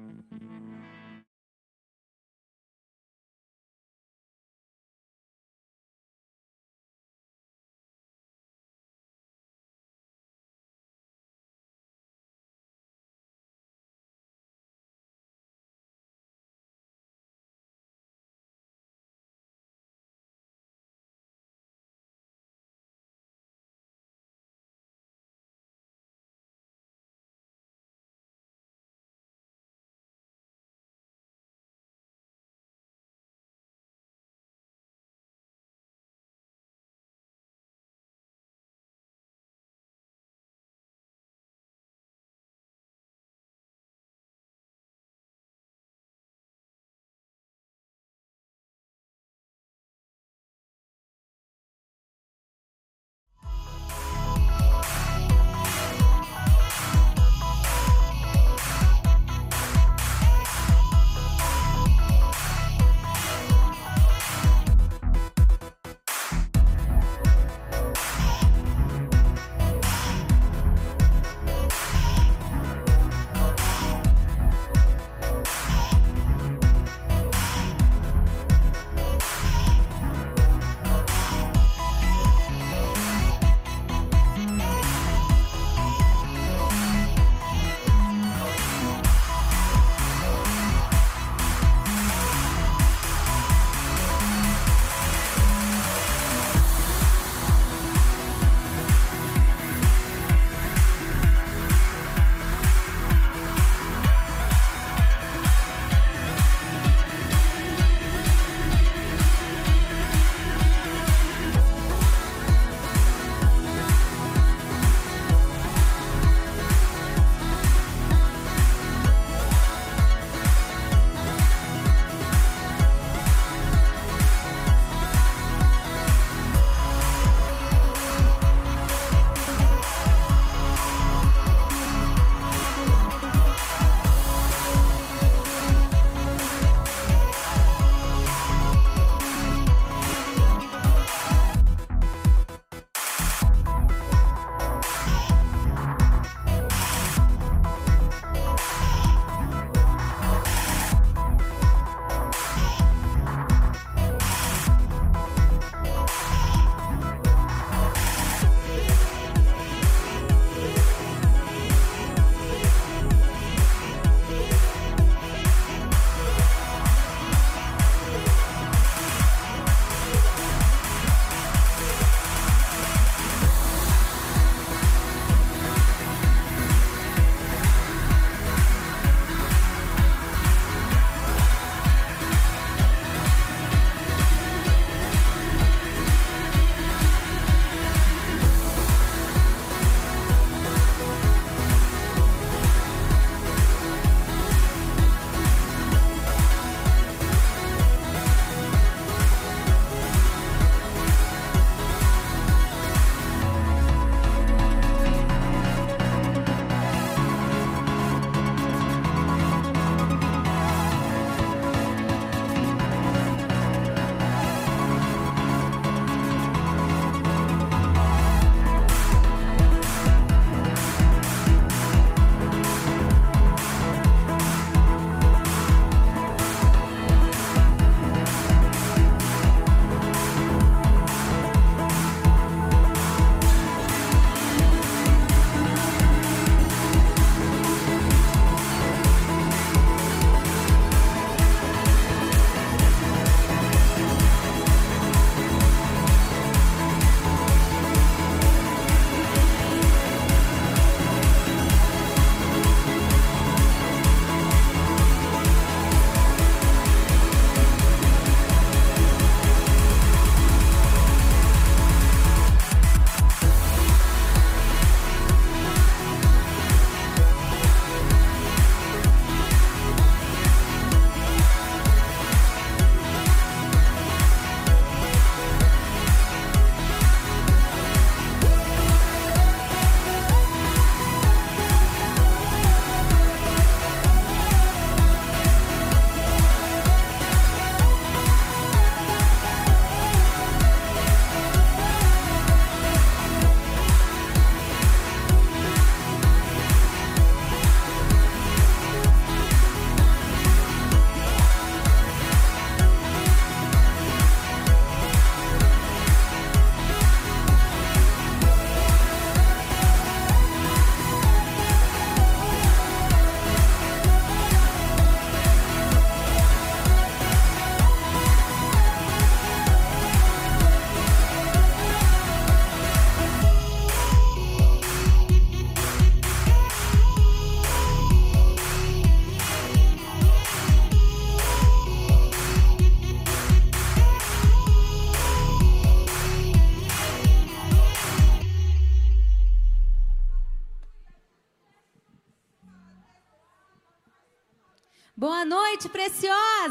Mm-hmm.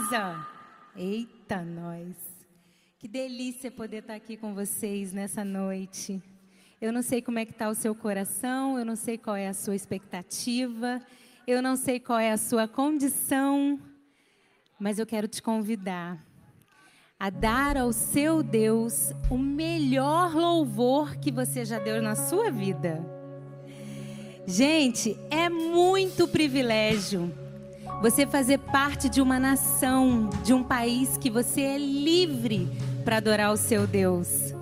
Preciosa. Eita, nós. Que delícia poder estar aqui com vocês nessa noite. Eu não sei como é que está o seu coração, eu não sei qual é a sua expectativa, eu não sei qual é a sua condição, mas eu quero te convidar a dar ao seu Deus o melhor louvor que você já deu na sua vida. Gente, é muito privilégio você fazer parte de uma nação, de um país que você é livre para adorar o seu Deus.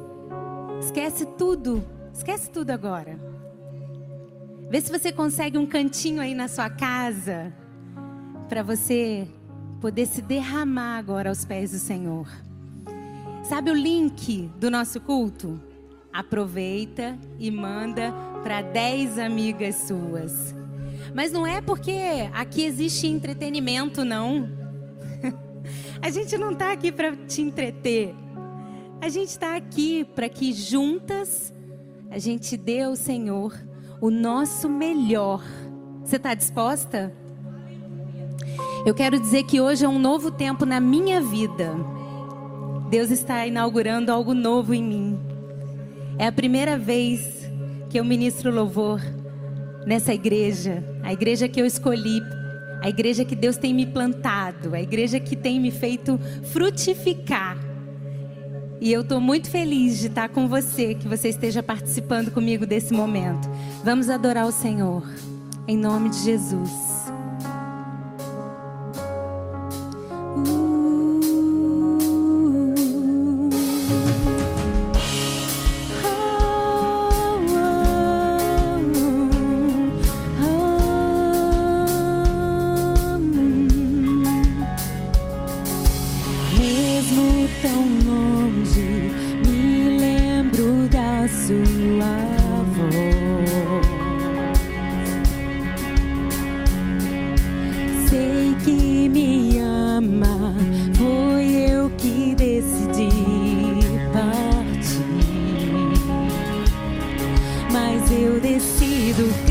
Esquece tudo, esquece tudo agora. Vê se você consegue um cantinho aí na sua casa para você poder se derramar agora aos pés do Senhor. Sabe o link do nosso culto? Aproveita e manda para 10 amigas suas. Mas não é porque aqui existe entretenimento, não. A gente não está aqui para te entreter. A gente está aqui para que juntas a gente dê ao Senhor o nosso melhor. Você está disposta? Eu quero dizer que hoje é um novo tempo na minha vida. Deus está inaugurando algo novo em mim. É a primeira vez que eu ministro louvor nessa igreja, a igreja que eu escolhi, a igreja que Deus tem me plantado, a igreja que tem me feito frutificar. E eu estou muito feliz de estar com você, que você esteja participando comigo desse momento. Vamos adorar o Senhor, em nome de Jesus. querido.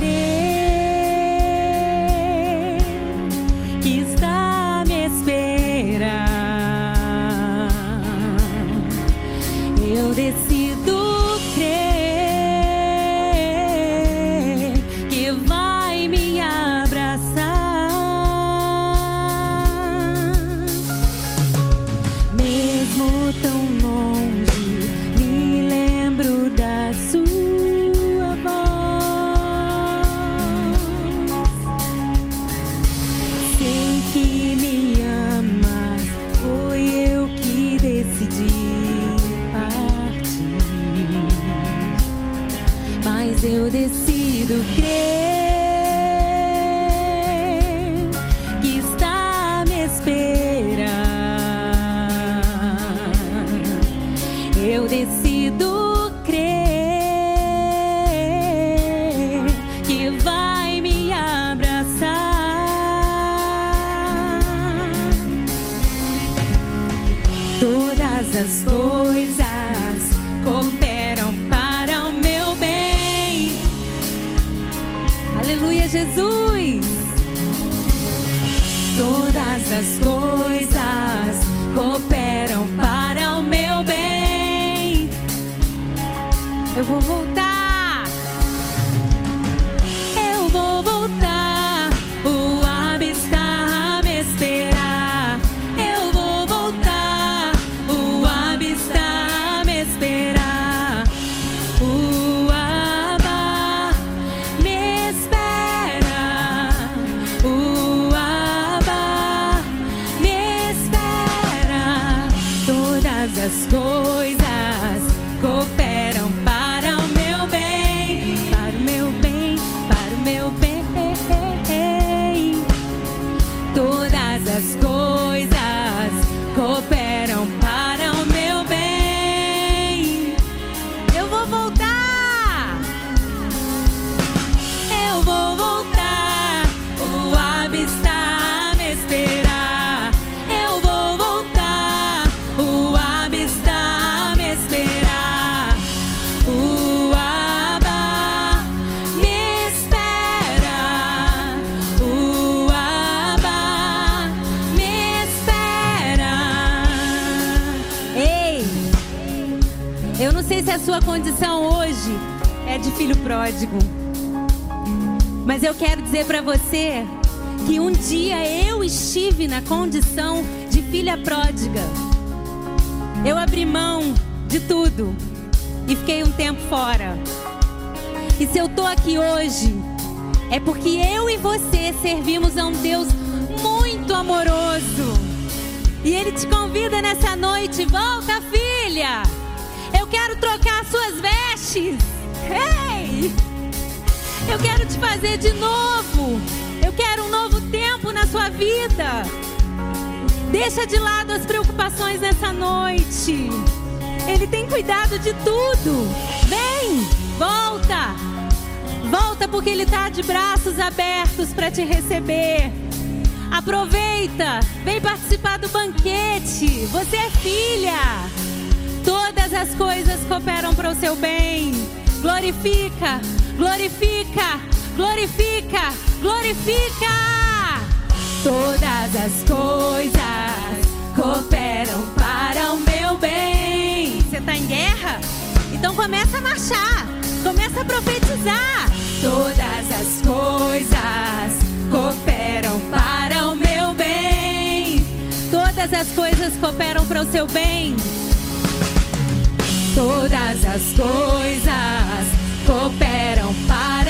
A sua condição hoje é de filho pródigo. Mas eu quero dizer para você que um dia eu estive na condição de filha pródiga. Eu abri mão de tudo e fiquei um tempo fora. E se eu tô aqui hoje, é porque eu e você servimos a um Deus muito amoroso. E Ele te convida nessa noite, volta filha. Eu quero trocar suas vestes. Ei! Eu quero te fazer de novo. Eu quero um novo tempo na sua vida. Deixa de lado as preocupações nessa noite. Ele tem cuidado de tudo. Vem, volta. Volta porque Ele está de braços abertos para te receber. Aproveita, vem participar do banquete. Você é filha. Todas as coisas cooperam para o seu bem. Glorifica, glorifica, glorifica, glorifica. Todas as coisas cooperam para o meu bem. Você está em guerra? Então começa a marchar, começa a profetizar. Todas as coisas cooperam para o meu bem. Todas as coisas cooperam para o seu bem. Todas as coisas cooperam para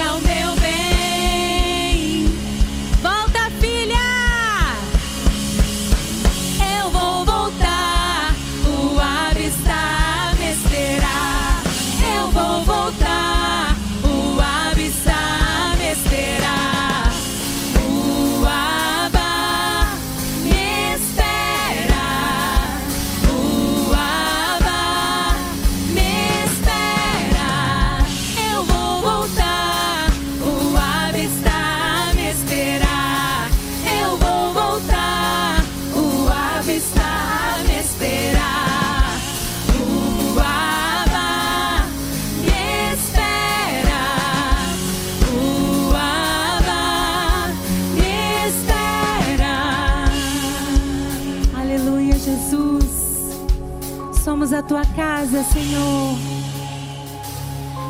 casa, Senhor.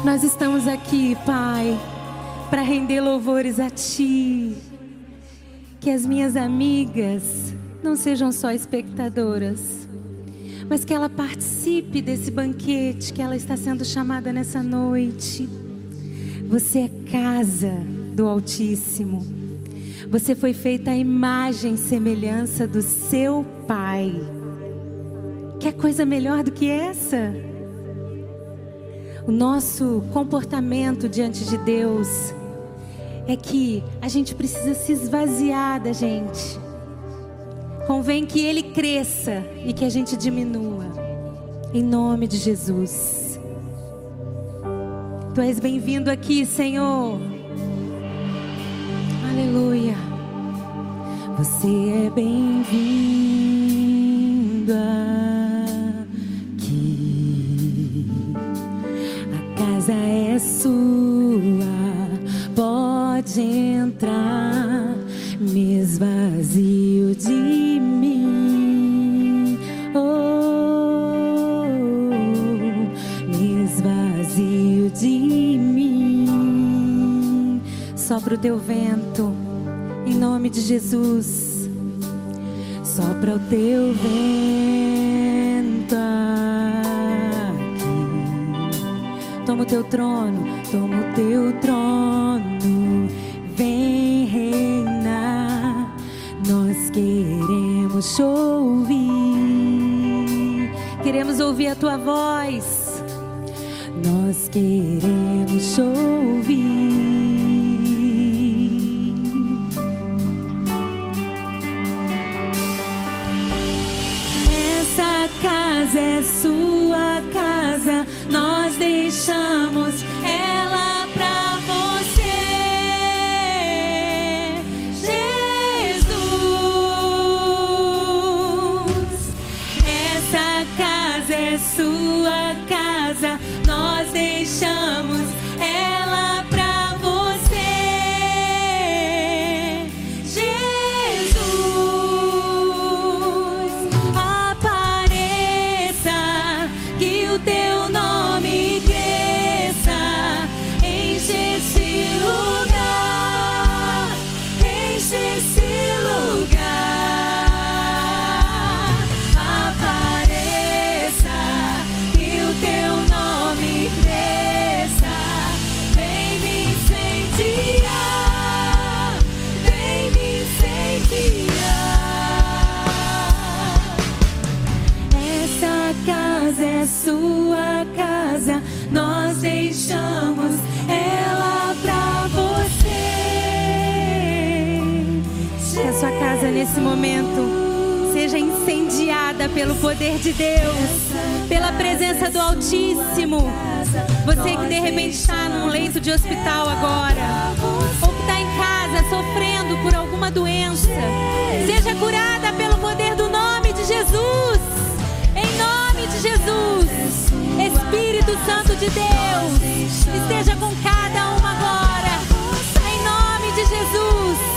Nós estamos aqui, Pai, para render louvores a Ti. Que as minhas amigas não sejam só espectadoras, mas que ela participe desse banquete que ela está sendo chamada nessa noite. Você é casa do Altíssimo. Você foi feita à imagem e semelhança do seu Pai. Quer coisa melhor do que essa? O nosso comportamento diante de Deus é que a gente precisa se esvaziar da gente. Convém que Ele cresça e que a gente diminua. Em nome de Jesus. Tu és bem-vindo aqui, Senhor. Aleluia. Você é bem-vindo. Entrar, me esvazio de mim. Oh, me esvazio de mim. Sopra o teu vento, em nome de Jesus. Sopra o teu vento. Toma o teu trono, toma o teu trono, queremos ouvir, queremos ouvir a tua voz. Nós queremos ouvir. Essa casa é sua casa nós deixamos sua casa, nós deixamos ela pra você. Que a sua casa nesse momento seja incendiada pelo poder de Deus, pela presença do Altíssimo. Você que de repente está num leito de hospital agora, ou que está em casa sofrendo por alguma doença, seja curada pelo poder do nome de Jesus. De Jesus, Espírito Santo de Deus, esteja com cada uma agora. Em nome de Jesus.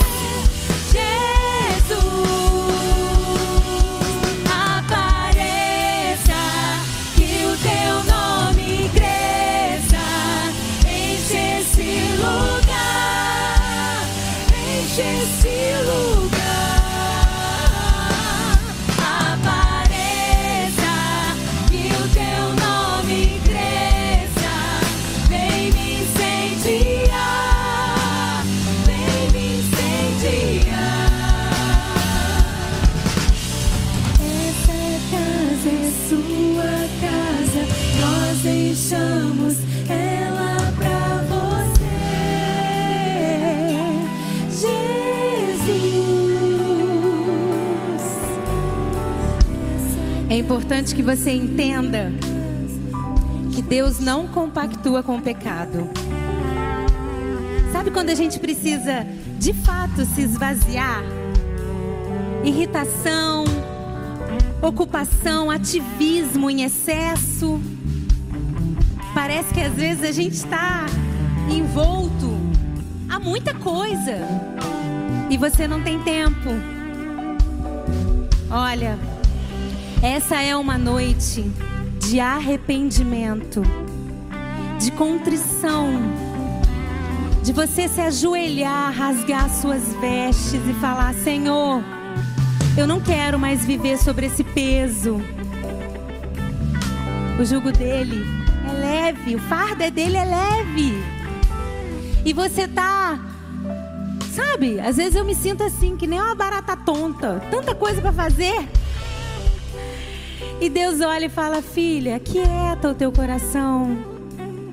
Importante que você entenda que Deus não compactua com o pecado. Sabe quando a gente precisa de fato se esvaziar? Irritação, ocupação, ativismo em excesso. Parece que às vezes a gente está envolto a muita coisa e você não tem tempo. Olha, essa é uma noite de arrependimento, de contrição, de você se ajoelhar, rasgar suas vestes e falar: Senhor, eu não quero mais viver sobre esse peso. O jugo dele é leve, o fardo é dele é leve. E você tá Sabe, às vezes eu me sinto assim, que nem uma barata tonta, tanta coisa para fazer. E Deus olha e fala: Filha, quieta o teu coração.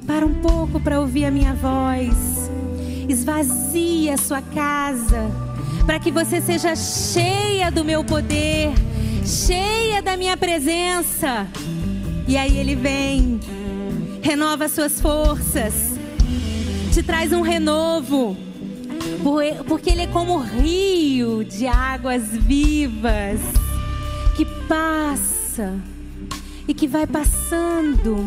Para um pouco para ouvir a minha voz. Esvazia a sua casa. Para que você seja cheia do meu poder. Cheia da minha presença. E aí ele vem. Renova suas forças. Te traz um renovo. Porque ele é como um rio de águas vivas que passa e que vai passando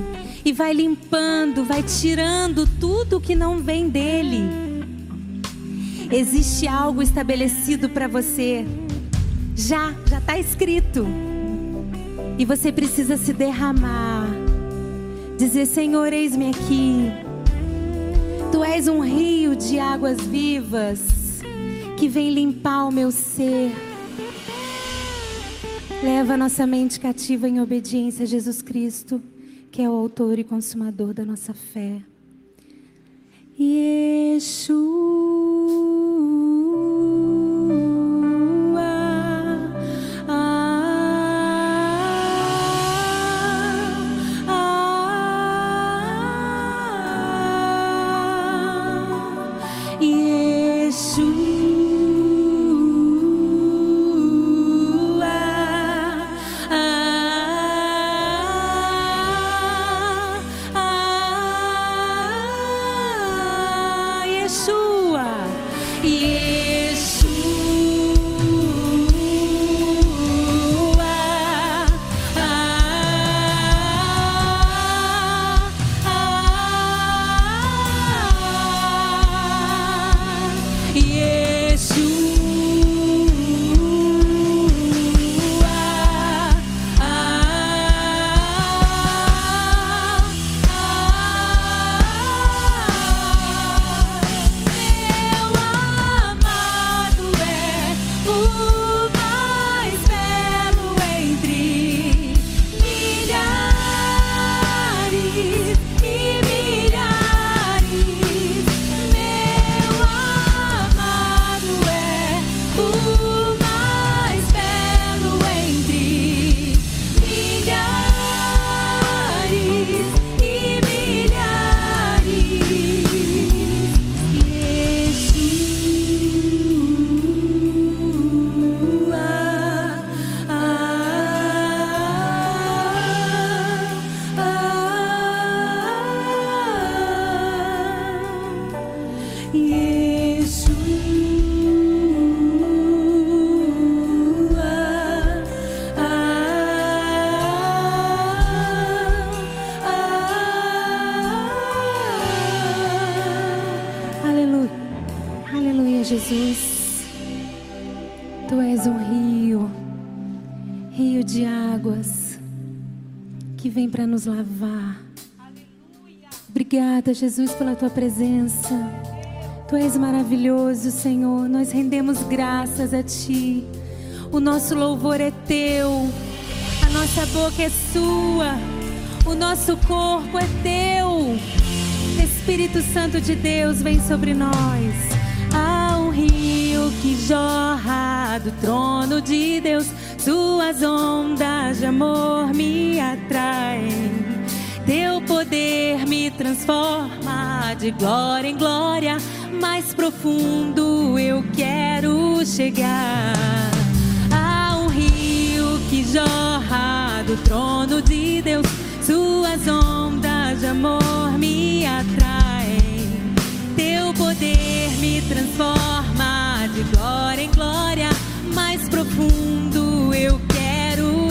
e vai limpando, vai tirando tudo que não vem dele. Existe algo estabelecido para você. Já, já está escrito. E você precisa se derramar. Dizer: Senhor, eis-me aqui. Tu és um rio de águas vivas que vem limpar o meu ser Leva nossa mente cativa em obediência a Jesus Cristo, que é o autor e consumador da nossa fé. Yeshua. Nos lavar. Obrigada, Jesus, pela tua presença. Tu és maravilhoso, Senhor. Nós rendemos graças a ti. O nosso louvor é teu. A nossa boca é sua. O nosso corpo é teu. Espírito Santo de Deus, vem sobre nós. Há um rio que jorra do trono de Deus. Suas ondas de amor me atraem. Teu poder me transforma de glória em glória. Mais profundo eu quero chegar. Há um rio que jorra do trono de Deus. Suas ondas de amor me atraem. Teu poder me transforma de glória em glória. Mais profundo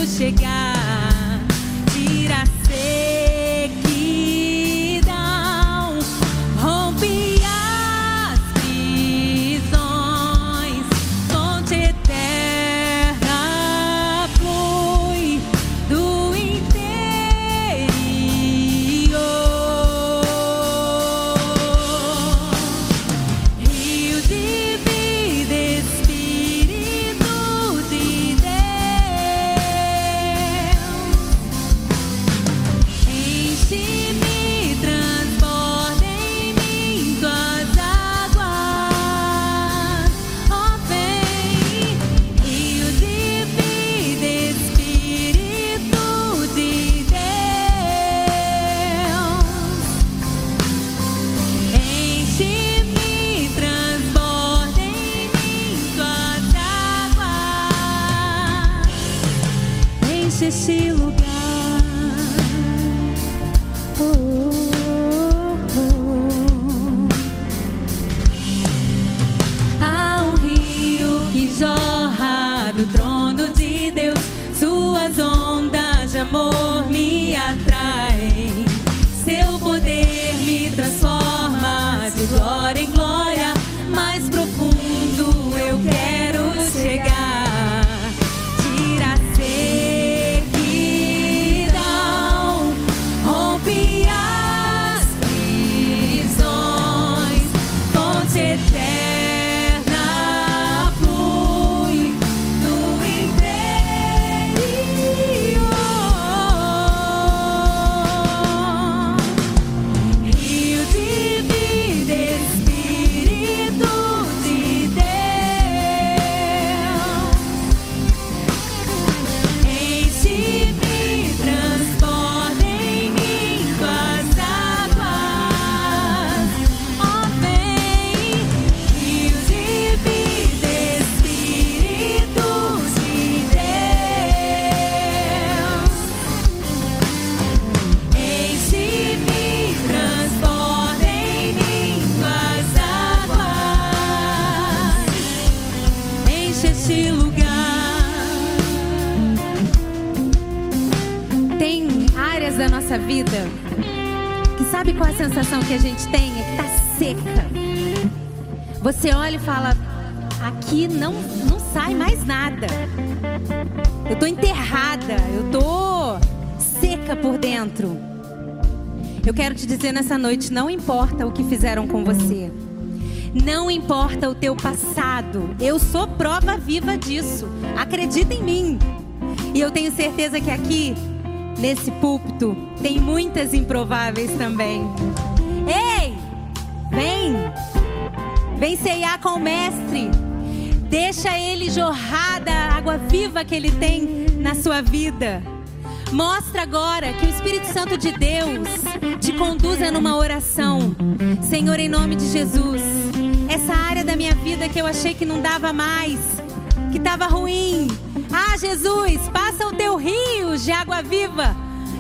chegar. Transforma de glória em glória. Vida que sabe qual a sensação que a gente tem? É que tá seca. Você olha e fala: aqui não, não sai mais nada. Eu tô enterrada, eu tô seca por dentro. Eu quero te dizer nessa noite: não importa o que fizeram com você. Não importa o teu passado, eu sou prova viva disso. Acredita em mim. E eu tenho certeza que aqui, nesse púlpito, tem muitas improváveis também. Ei! Vem! Vem ceiar com o Mestre. Deixa ele jorrar da água viva que ele tem na sua vida. Mostra agora que o Espírito Santo de Deus te conduza numa oração. Senhor, em nome de Jesus, essa área da minha vida que eu achei que não dava mais, que estava ruim. Ah, Jesus, passa o teu rio de água viva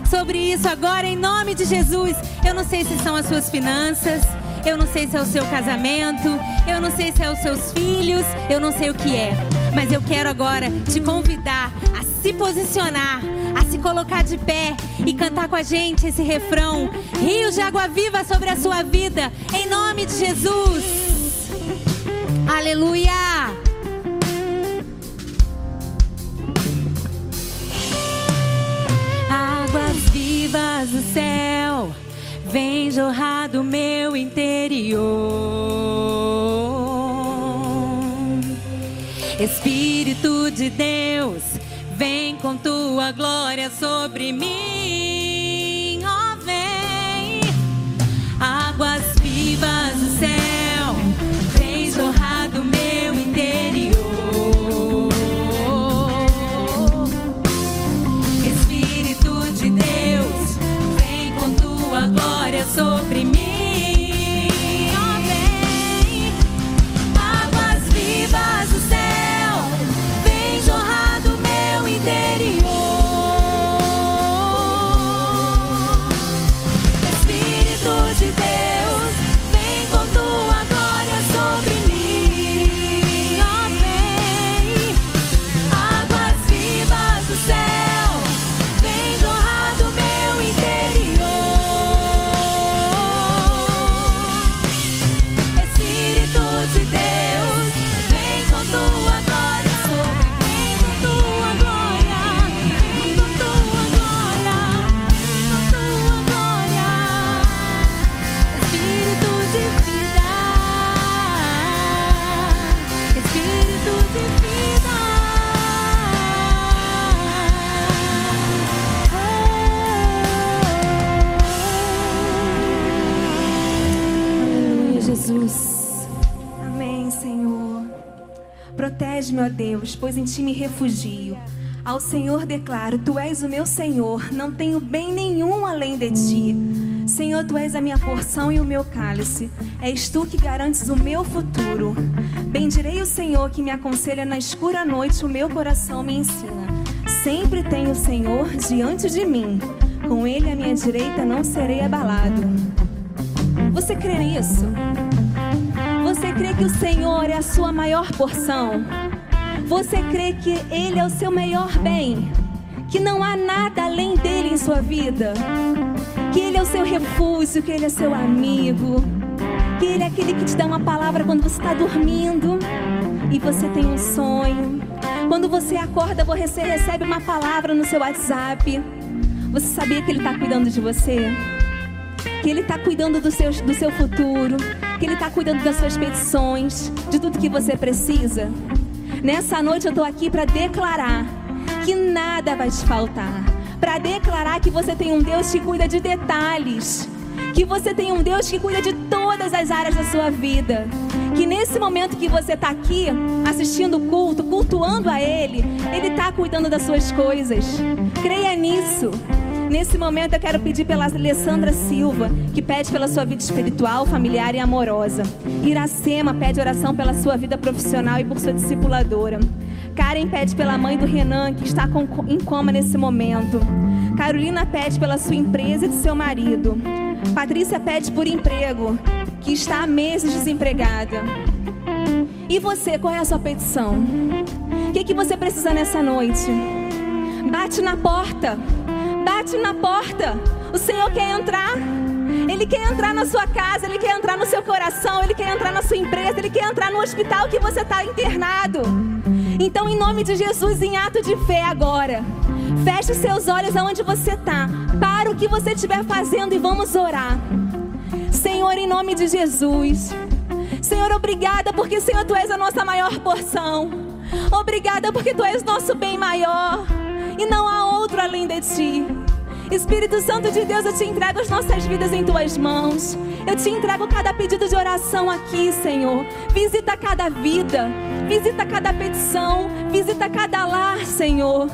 sobre isso agora, em nome de Jesus. Eu não sei se são as suas finanças. Eu não sei se é o seu casamento, eu não sei se é os seus filhos, eu não sei o que é. Mas eu quero agora te convidar a se posicionar, a se colocar de pé e cantar com a gente esse refrão: Rios de água viva sobre a sua vida, em nome de Jesus. Aleluia! Vivas do céu, vem jorrar do meu interior. Espírito de Deus, vem com tua glória sobre mim. Ó Deus, pois em ti me refugio. Ao Senhor declaro: Tu és o meu Senhor, não tenho bem nenhum além de ti. Senhor, tu és a minha porção e o meu cálice. És tu que garantes o meu futuro. Bendirei o Senhor que me aconselha na escura noite, o meu coração me ensina. Sempre tenho o Senhor diante de mim. Com ele à minha direita não serei abalado. Você crê nisso? Você crê que o Senhor é a sua maior porção? Você crê que Ele é o seu melhor bem? Que não há nada além dele em sua vida? Que Ele é o seu refúgio, que Ele é seu amigo? Que Ele é aquele que te dá uma palavra quando você está dormindo e você tem um sonho? Quando você acorda, você recebe uma palavra no seu WhatsApp. Você sabia que Ele está cuidando de você? que Ele está cuidando do seu, do seu futuro, que Ele está cuidando das suas petições, de tudo que você precisa. Nessa noite eu estou aqui para declarar que nada vai te faltar, para declarar que você tem um Deus que cuida de detalhes, que você tem um Deus que cuida de todas as áreas da sua vida. Que nesse momento que você está aqui assistindo o culto, cultuando a Ele, Ele está cuidando das suas coisas. Creia nisso. Nesse momento eu quero pedir pela Alessandra Silva, que pede pela sua vida espiritual, familiar e amorosa. Iracema pede oração pela sua vida profissional e por sua discipuladora. Karen pede pela mãe do Renan, que está com- em coma nesse momento. Carolina pede pela sua empresa e de seu marido. Patrícia pede por emprego, que está há meses desempregada. E você, qual é a sua petição? O que, que você precisa nessa noite? Bate na porta. Bate na porta. O Senhor quer entrar. Ele quer entrar na sua casa, Ele quer entrar no seu coração, Ele quer entrar na sua empresa, Ele quer entrar no hospital que você está internado. Então, em nome de Jesus, em ato de fé agora, feche seus olhos aonde você está. Para o que você estiver fazendo e vamos orar. Senhor, em nome de Jesus. Senhor, obrigada porque, Senhor, Tu és a nossa maior porção. Obrigada porque Tu és nosso bem maior. E não há outro além de Ti. Espírito Santo de Deus, eu te entrego as nossas vidas em tuas mãos. Eu te entrego cada pedido de oração aqui, Senhor. Visita cada vida, visita cada petição, visita cada lar, Senhor.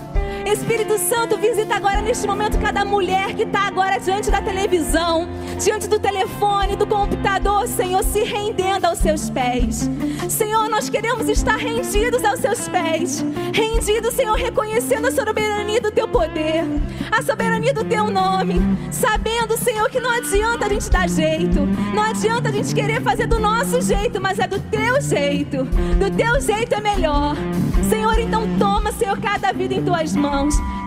Espírito Santo, visita agora neste momento cada mulher que está agora diante da televisão, diante do telefone, do computador, Senhor, se rendendo aos seus pés. Senhor, nós queremos estar rendidos aos seus pés, rendidos, Senhor, reconhecendo a soberania do teu poder, a soberania do teu nome, sabendo, Senhor, que não adianta a gente dar jeito, não adianta a gente querer fazer do nosso jeito, mas é do teu jeito, do teu jeito é melhor. Senhor, então toma, Senhor, cada vida em tuas mãos,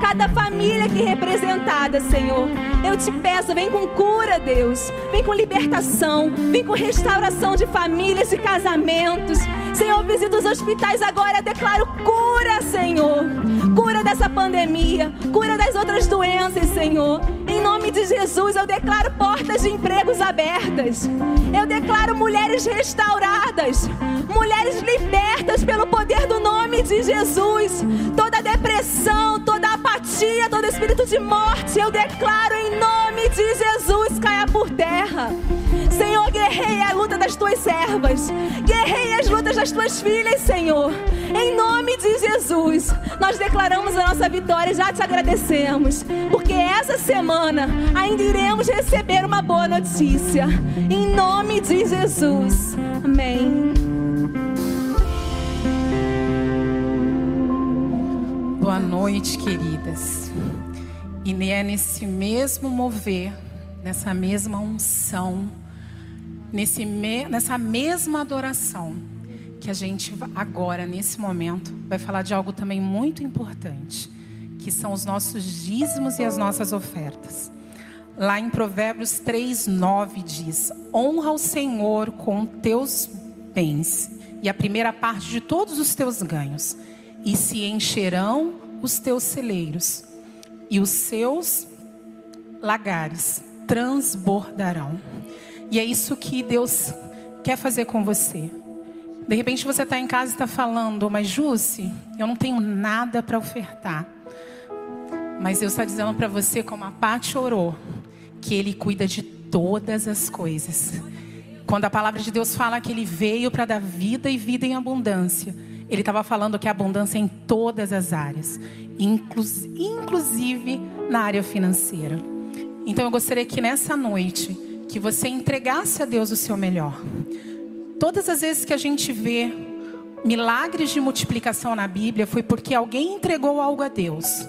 cada família aqui representada, Senhor. Eu te peço, vem com cura, Deus. Vem com libertação, vem com restauração de famílias e casamentos. Senhor, visita os hospitais agora. Declaro cura, Senhor. Cura dessa pandemia, cura das outras doenças, Senhor. Em nome de Jesus, eu declaro portas de empregos abertas. Eu declaro mulheres restauradas, mulheres libertas pelo poder do nome de Jesus. Toda depressão, toda apatia, todo espírito de morte, eu declaro em nome de Jesus caia por terra. Senhor, guerreia a luta das tuas servas, guerreia as lutas das tuas filhas, Senhor. Em nome de Jesus, nós declaramos a nossa vitória e já te agradecemos, porque essa semana ainda iremos receber uma boa notícia. Em nome de Jesus. Amém. Boa noite, queridas. E é nesse mesmo mover, nessa mesma unção, nesse me, nessa mesma adoração, que a gente agora, nesse momento, vai falar de algo também muito importante, que são os nossos dízimos e as nossas ofertas. Lá em Provérbios 3, 9 diz: Honra o Senhor com teus bens e a primeira parte de todos os teus ganhos, e se encherão os teus celeiros, e os seus lagares transbordarão. E é isso que Deus quer fazer com você. De repente você está em casa e está falando, mas Jússi, eu não tenho nada para ofertar. Mas Deus está dizendo para você, como a Paty orou, que Ele cuida de todas as coisas. Quando a palavra de Deus fala que Ele veio para dar vida e vida em abundância, Ele estava falando que a abundância é em todas as áreas, inclusive na área financeira. Então eu gostaria que nessa noite que você entregasse a Deus o seu melhor. Todas as vezes que a gente vê milagres de multiplicação na Bíblia, foi porque alguém entregou algo a Deus.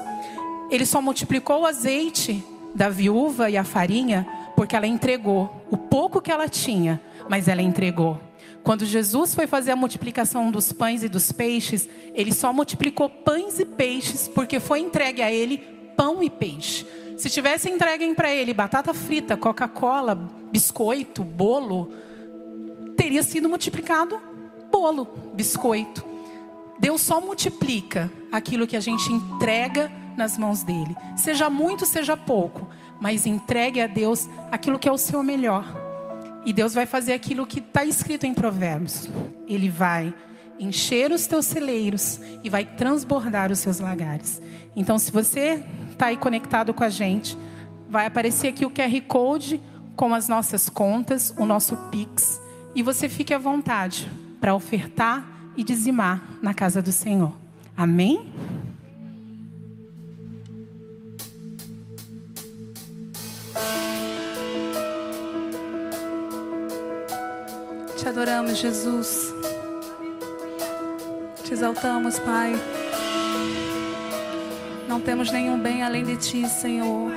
Ele só multiplicou o azeite da viúva e a farinha porque ela entregou o pouco que ela tinha, mas ela entregou. Quando Jesus foi fazer a multiplicação dos pães e dos peixes, ele só multiplicou pães e peixes porque foi entregue a ele pão e peixe. Se tivesse entregue para ele batata frita, Coca-Cola, biscoito, bolo, teria sido multiplicado bolo, biscoito. Deus só multiplica aquilo que a gente entrega nas mãos dele. Seja muito, seja pouco, mas entregue a Deus aquilo que é o seu melhor. E Deus vai fazer aquilo que está escrito em Provérbios. Ele vai encher os teus celeiros e vai transbordar os seus lagares. Então, se você está aí conectado com a gente, vai aparecer aqui o QR Code com as nossas contas, o nosso Pix, e você fique à vontade para ofertar e dizimar na casa do Senhor. Amém? Adoramos, Jesus. Te exaltamos, Pai. Não temos nenhum bem além de Ti, Senhor.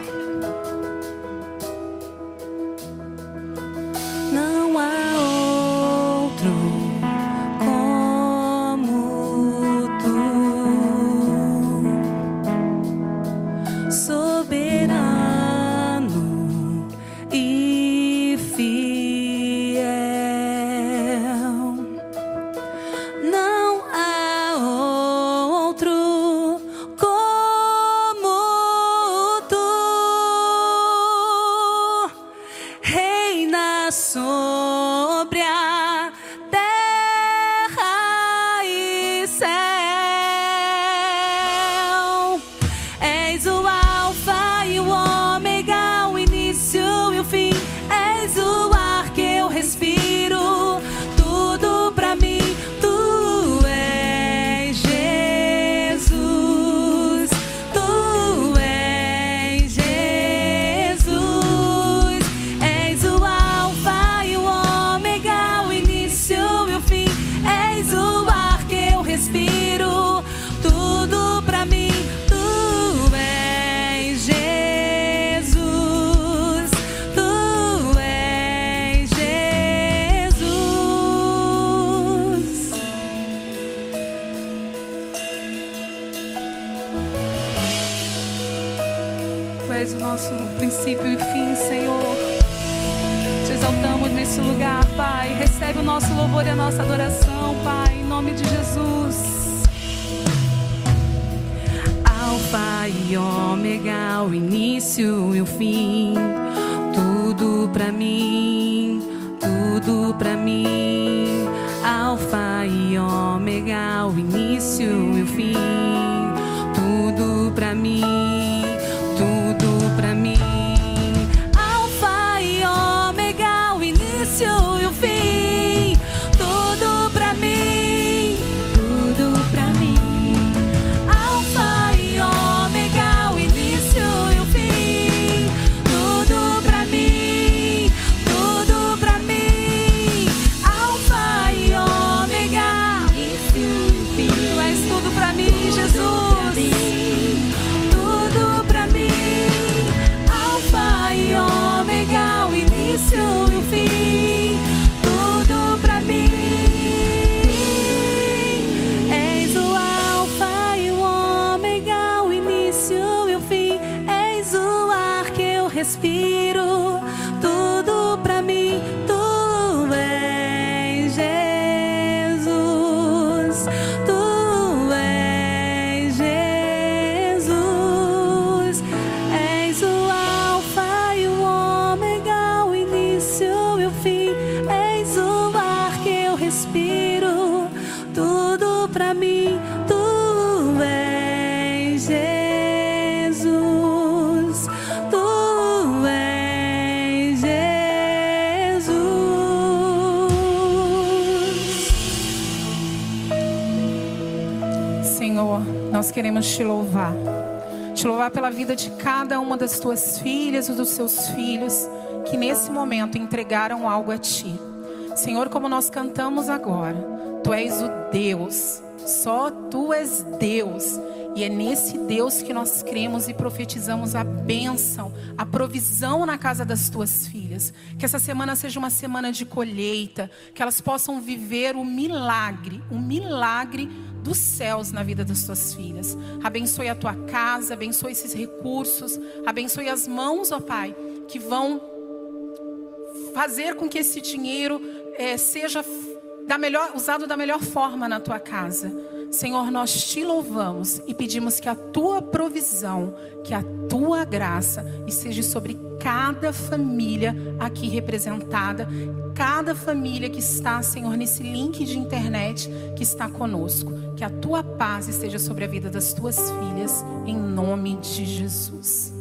Respiro. Queremos te louvar. Te louvar pela vida de cada uma das tuas filhas e dos seus filhos que nesse momento entregaram algo a ti. Senhor, como nós cantamos agora, tu és o Deus, só tu és Deus. E é nesse Deus que nós cremos e profetizamos a bênção, a provisão na casa das tuas filhas. Que essa semana seja uma semana de colheita, que elas possam viver o milagre, o milagre dos céus na vida das tuas filhas. Abençoe a tua casa, abençoe esses recursos, abençoe as mãos, ó Pai, que vão fazer com que esse dinheiro eh, seja da melhor, usado da melhor forma na tua casa. Senhor, nós te louvamos e pedimos que a tua provisão, que a tua graça esteja sobre cada família aqui representada, cada família que está, Senhor, nesse link de internet que está conosco. Que a tua paz esteja sobre a vida das tuas filhas, em nome de Jesus.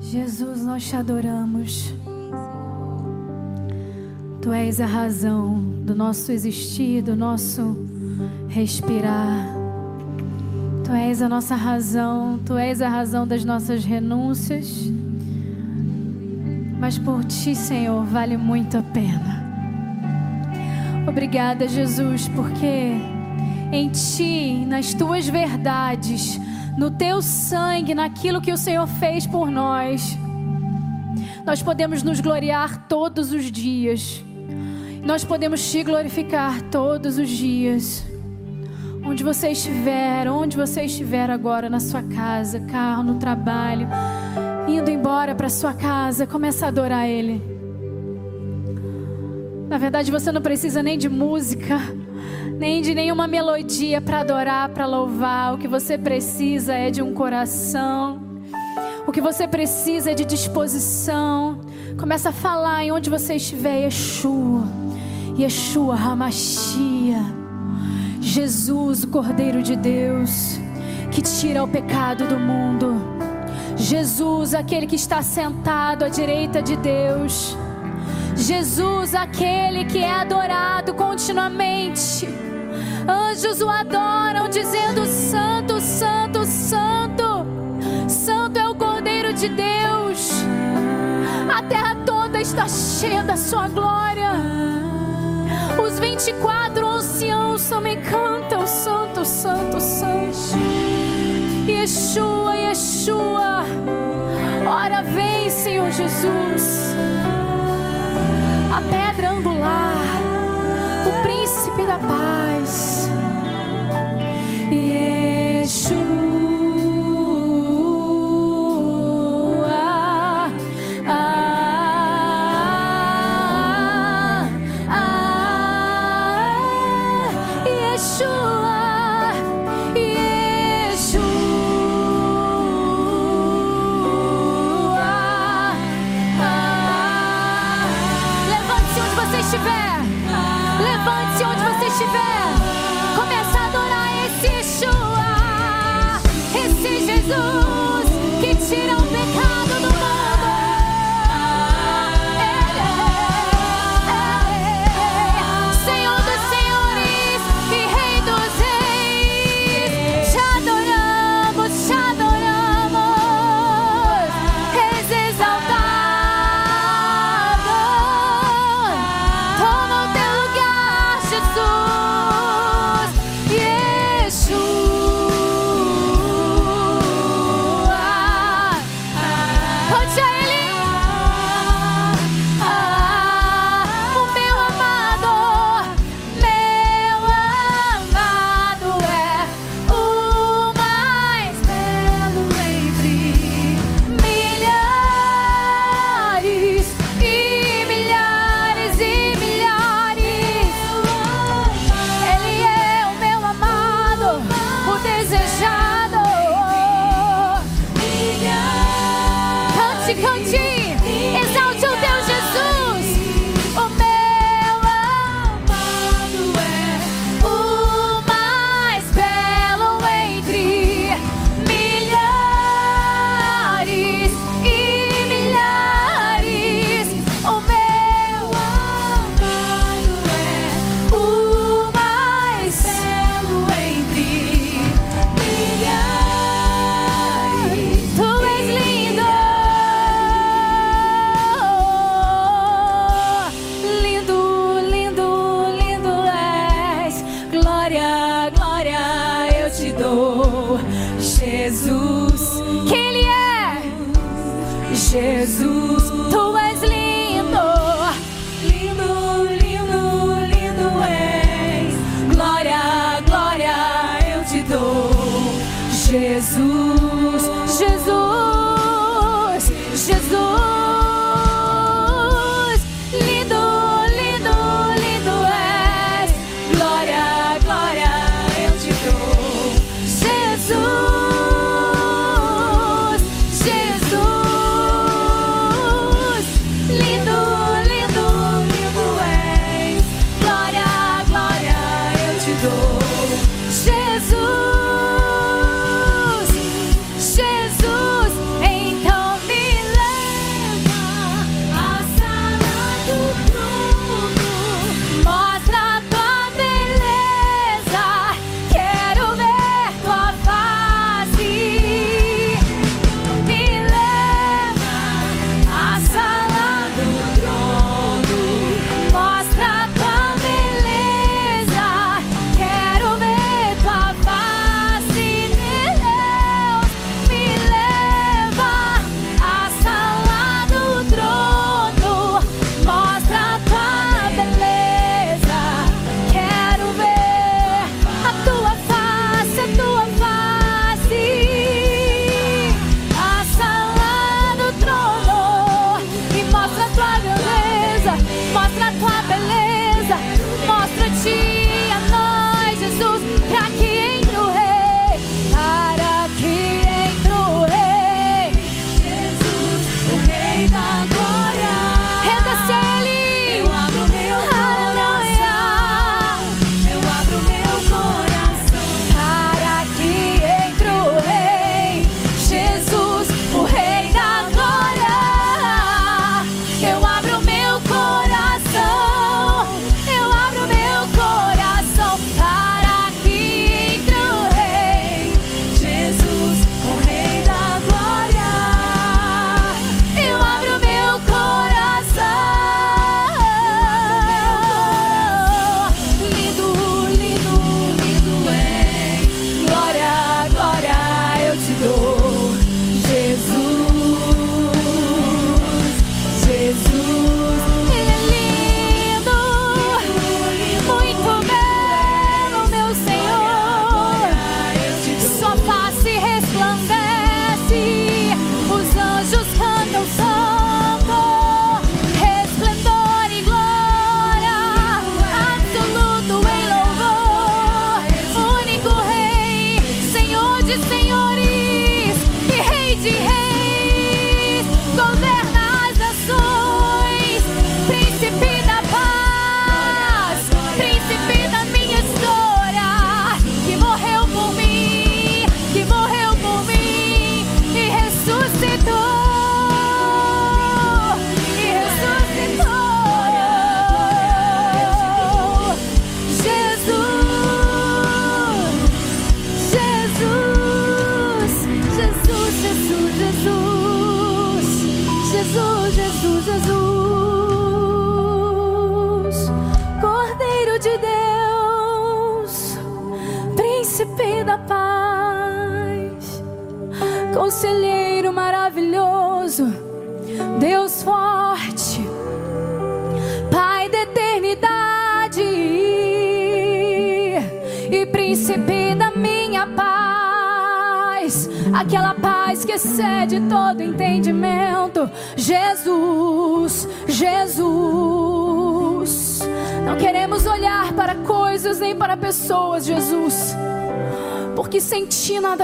Jesus, nós te adoramos. Tu és a razão do nosso existir, do nosso respirar. Tu és a nossa razão, tu és a razão das nossas renúncias. Mas por ti, Senhor, vale muito a pena. Obrigada, Jesus, porque em ti, nas tuas verdades, no teu sangue, naquilo que o Senhor fez por nós, nós podemos nos gloriar todos os dias. Nós podemos te glorificar todos os dias. Onde você estiver, onde você estiver agora, na sua casa, carro, no trabalho, indo embora para sua casa, começa a adorar Ele. Na verdade, você não precisa nem de música, nem de nenhuma melodia para adorar, para louvar. O que você precisa é de um coração. O que você precisa é de disposição. Começa a falar em onde você estiver, Yeshua. Yeshua Hamashia. Jesus, o Cordeiro de Deus, que tira o pecado do mundo. Jesus, aquele que está sentado à direita de Deus. Jesus, aquele que é adorado continuamente. Anjos o adoram, dizendo: Santo, Santo, Santo. Santo é o Cordeiro de Deus. A terra toda está cheia da sua glória. Os 24 anciãos também cantam: Santo, Santo, Santo. Yeshua, Yeshua. Ora vem, Senhor Jesus. A pedra angular, o príncipe da paz. Yeshua.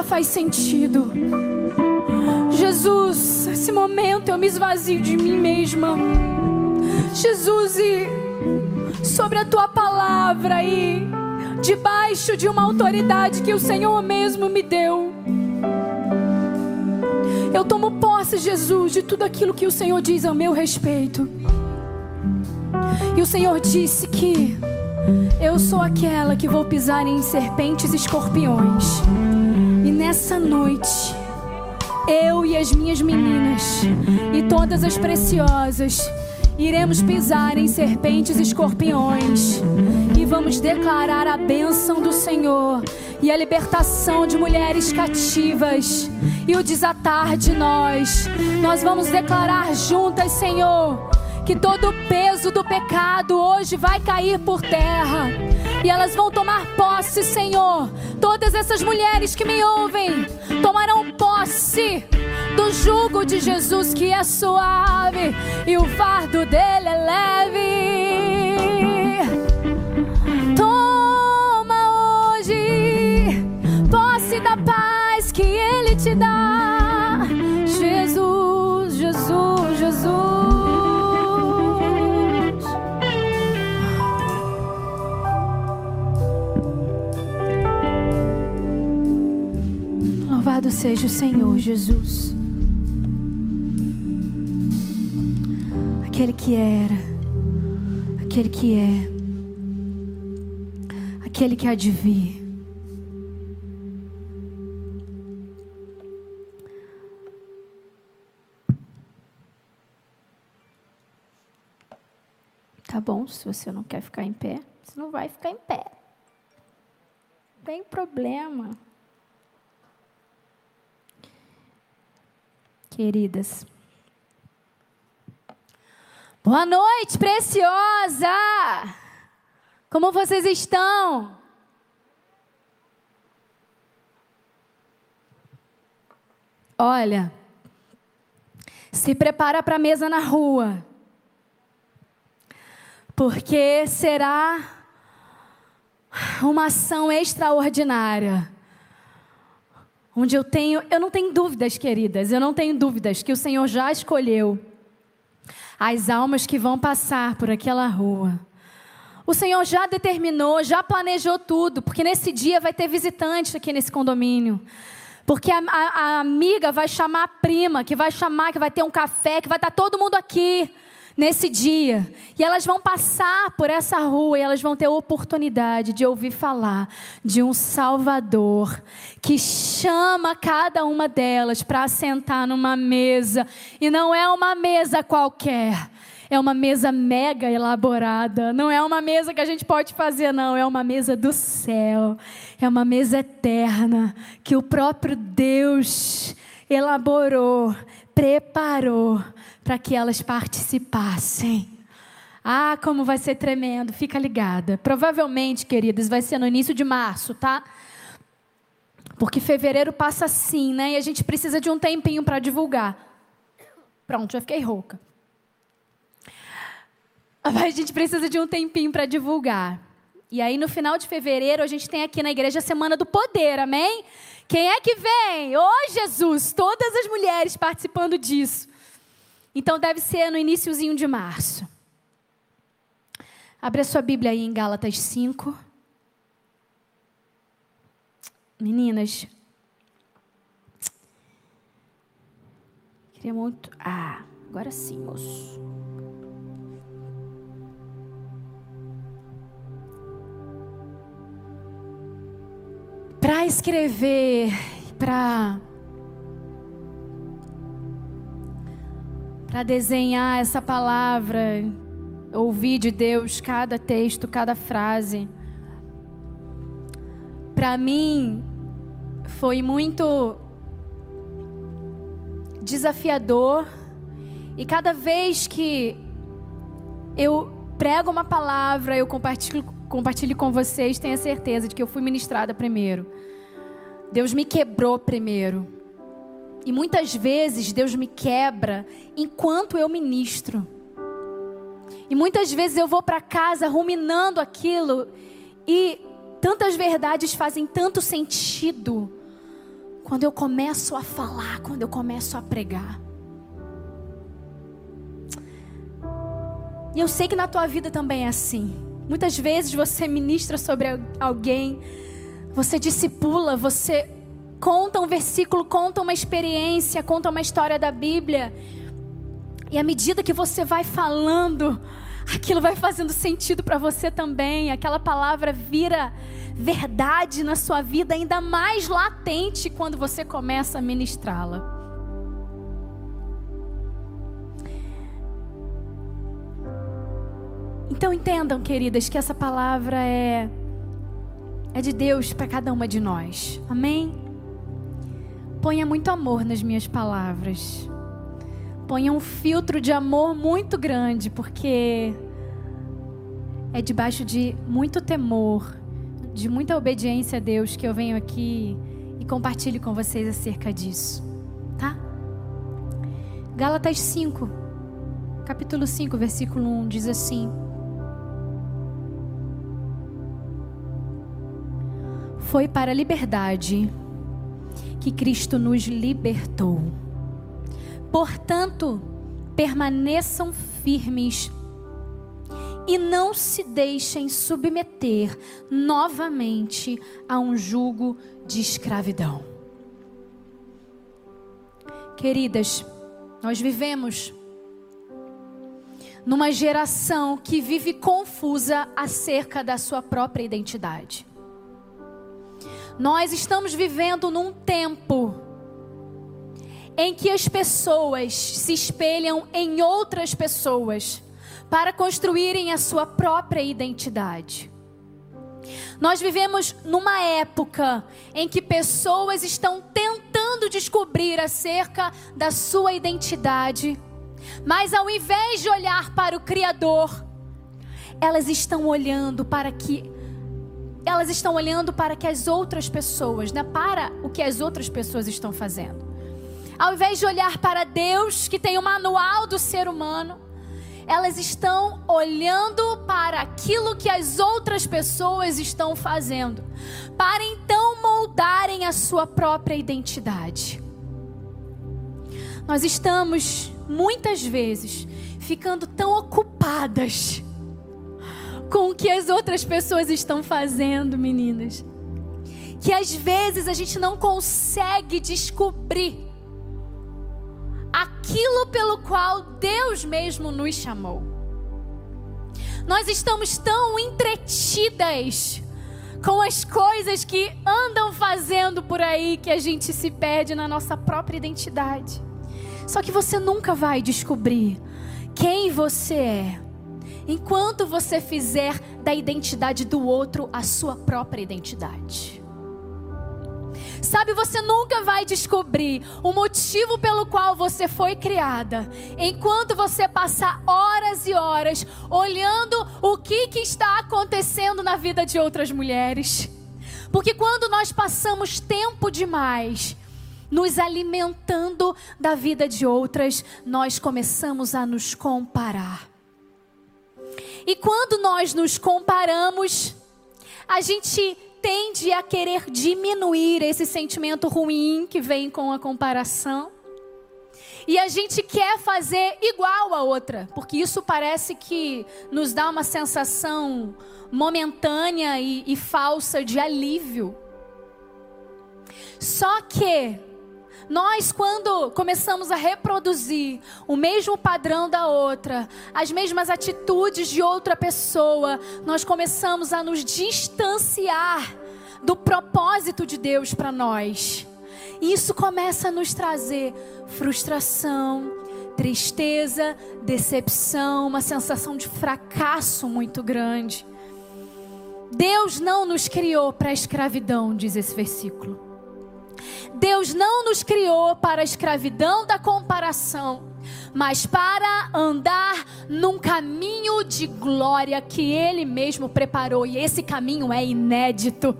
faz sentido. Jesus, esse momento eu me esvazio de mim mesma. Jesus, e sobre a tua palavra e debaixo de uma autoridade que o Senhor mesmo me deu. Eu tomo posse, Jesus, de tudo aquilo que o Senhor diz ao meu respeito. E o Senhor disse que eu sou aquela que vou pisar em serpentes e escorpiões nessa noite, eu e as minhas meninas e todas as preciosas iremos pisar em serpentes e escorpiões e vamos declarar a bênção do Senhor e a libertação de mulheres cativas e o desatar de nós. Nós vamos declarar juntas, Senhor, que todo o peso do pecado hoje vai cair por terra e elas vão tomar posse, Senhor. Todas essas mulheres que me ouvem tomarão posse do jugo de Jesus que é suave e o fardo dele é leve. Seja o Senhor Jesus. aquele que era, aquele que é, aquele que há de vir. Tá bom, se você não quer ficar em pé, você não vai ficar em pé. Tem problema. Queridas, Boa noite, preciosa! Como vocês estão? Olha, se prepara para a mesa na rua, porque será uma ação extraordinária. Onde eu tenho, eu não tenho dúvidas, queridas, eu não tenho dúvidas que o Senhor já escolheu as almas que vão passar por aquela rua. O Senhor já determinou, já planejou tudo, porque nesse dia vai ter visitante aqui nesse condomínio. Porque a, a, a amiga vai chamar a prima, que vai chamar, que vai ter um café, que vai estar todo mundo aqui nesse dia. E elas vão passar por essa rua e elas vão ter a oportunidade de ouvir falar de um Salvador que chama cada uma delas para sentar numa mesa. E não é uma mesa qualquer. É uma mesa mega elaborada. Não é uma mesa que a gente pode fazer, não. É uma mesa do céu. É uma mesa eterna que o próprio Deus elaborou, preparou para que elas participassem. Ah, como vai ser tremendo, fica ligada. Provavelmente, queridas, vai ser no início de março, tá? Porque fevereiro passa assim, né? E a gente precisa de um tempinho para divulgar. Pronto, já fiquei rouca. Mas a gente precisa de um tempinho para divulgar. E aí, no final de fevereiro, a gente tem aqui na igreja a Semana do Poder, amém? Quem é que vem? Ô oh, Jesus, todas as mulheres participando disso. Então deve ser no iníciozinho de março. Abre a sua Bíblia aí em Gálatas 5. Meninas. Queria muito. Ah, agora sim, moço. Para escrever, para para desenhar essa palavra, ouvir de Deus cada texto, cada frase. Para mim foi muito desafiador e cada vez que eu prego uma palavra, eu compartilho, compartilho com vocês, tenha certeza de que eu fui ministrada primeiro. Deus me quebrou primeiro. E muitas vezes Deus me quebra enquanto eu ministro. E muitas vezes eu vou para casa ruminando aquilo e tantas verdades fazem tanto sentido quando eu começo a falar, quando eu começo a pregar. E eu sei que na tua vida também é assim. Muitas vezes você ministra sobre alguém, você discipula, você conta um versículo, conta uma experiência, conta uma história da Bíblia. E à medida que você vai falando, aquilo vai fazendo sentido para você também. Aquela palavra vira verdade na sua vida ainda mais latente quando você começa a ministrá-la. Então entendam, queridas, que essa palavra é é de Deus para cada uma de nós. Amém? Ponha muito amor nas minhas palavras. Ponha um filtro de amor muito grande, porque é debaixo de muito temor, de muita obediência a Deus que eu venho aqui e compartilho com vocês acerca disso, tá? Gálatas 5, capítulo 5, versículo 1 diz assim: Foi para a liberdade que Cristo nos libertou. Portanto, permaneçam firmes e não se deixem submeter novamente a um jugo de escravidão. Queridas, nós vivemos numa geração que vive confusa acerca da sua própria identidade. Nós estamos vivendo num tempo em que as pessoas se espelham em outras pessoas para construírem a sua própria identidade. Nós vivemos numa época em que pessoas estão tentando descobrir acerca da sua identidade, mas ao invés de olhar para o Criador, elas estão olhando para que elas estão olhando para que as outras pessoas, né, para o que as outras pessoas estão fazendo. Ao invés de olhar para Deus, que tem o manual do ser humano, elas estão olhando para aquilo que as outras pessoas estão fazendo, para então moldarem a sua própria identidade. Nós estamos muitas vezes ficando tão ocupadas com o que as outras pessoas estão fazendo, meninas. Que às vezes a gente não consegue descobrir aquilo pelo qual Deus mesmo nos chamou. Nós estamos tão entretidas com as coisas que andam fazendo por aí que a gente se perde na nossa própria identidade. Só que você nunca vai descobrir quem você é enquanto você fizer da identidade do outro a sua própria identidade. Sabe, você nunca vai descobrir o motivo pelo qual você foi criada, enquanto você passar horas e horas olhando o que, que está acontecendo na vida de outras mulheres. Porque quando nós passamos tempo demais nos alimentando da vida de outras, nós começamos a nos comparar. E quando nós nos comparamos, a gente tende a querer diminuir esse sentimento ruim que vem com a comparação. E a gente quer fazer igual a outra, porque isso parece que nos dá uma sensação momentânea e, e falsa de alívio. Só que nós, quando começamos a reproduzir o mesmo padrão da outra, as mesmas atitudes de outra pessoa, nós começamos a nos distanciar do propósito de Deus para nós. E isso começa a nos trazer frustração, tristeza, decepção, uma sensação de fracasso muito grande. Deus não nos criou para a escravidão, diz esse versículo. Deus não nos criou para a escravidão da comparação, mas para andar num caminho de glória que Ele mesmo preparou, e esse caminho é inédito.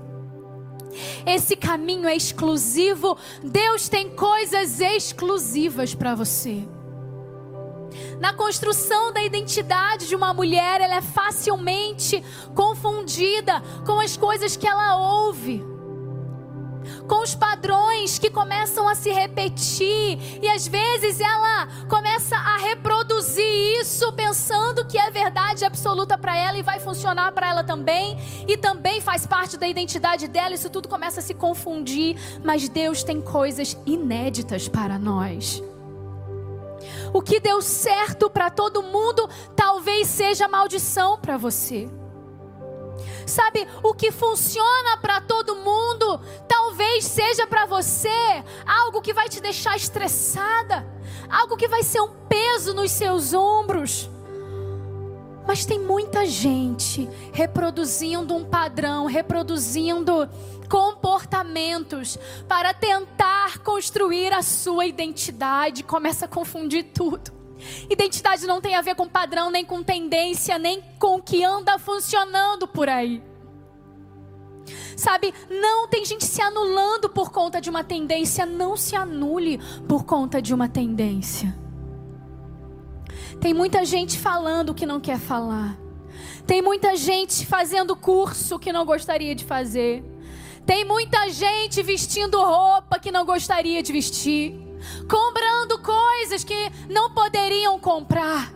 Esse caminho é exclusivo. Deus tem coisas exclusivas para você. Na construção da identidade de uma mulher, ela é facilmente confundida com as coisas que ela ouve com os padrões que começam a se repetir e às vezes ela começa a reproduzir isso pensando que é verdade absoluta para ela e vai funcionar para ela também e também faz parte da identidade dela. Isso tudo começa a se confundir, mas Deus tem coisas inéditas para nós. O que deu certo para todo mundo talvez seja maldição para você. Sabe, o que funciona para todo mundo, talvez seja para você algo que vai te deixar estressada, algo que vai ser um peso nos seus ombros. Mas tem muita gente reproduzindo um padrão, reproduzindo comportamentos para tentar construir a sua identidade. Começa a confundir tudo. Identidade não tem a ver com padrão, nem com tendência, nem com o que anda funcionando por aí. Sabe, não tem gente se anulando por conta de uma tendência, não se anule por conta de uma tendência. Tem muita gente falando o que não quer falar. Tem muita gente fazendo curso que não gostaria de fazer. Tem muita gente vestindo roupa que não gostaria de vestir. Comprando coisas que não poderiam comprar.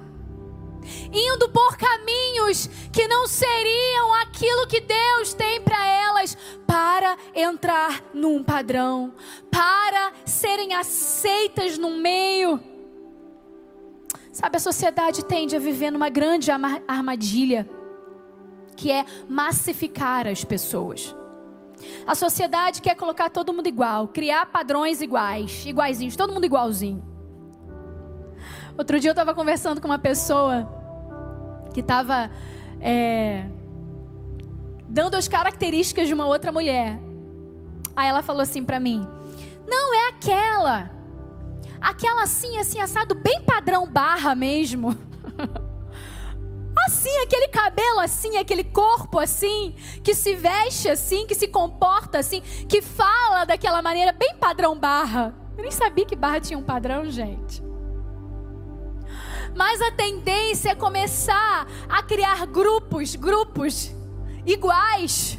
Indo por caminhos que não seriam aquilo que Deus tem para elas, para entrar num padrão, para serem aceitas no meio. Sabe, a sociedade tende a viver numa grande armadilha, que é massificar as pessoas. A sociedade quer colocar todo mundo igual, criar padrões iguais, iguaizinhos, todo mundo igualzinho. Outro dia eu estava conversando com uma pessoa que estava é, dando as características de uma outra mulher. Aí ela falou assim para mim: Não, é aquela aquela assim, assim, assado, bem padrão barra mesmo. assim, aquele cabelo assim, aquele corpo assim, que se veste assim, que se comporta assim, que fala daquela maneira, bem padrão barra. Eu nem sabia que barra tinha um padrão, gente. Mas a tendência é começar a criar grupos, grupos iguais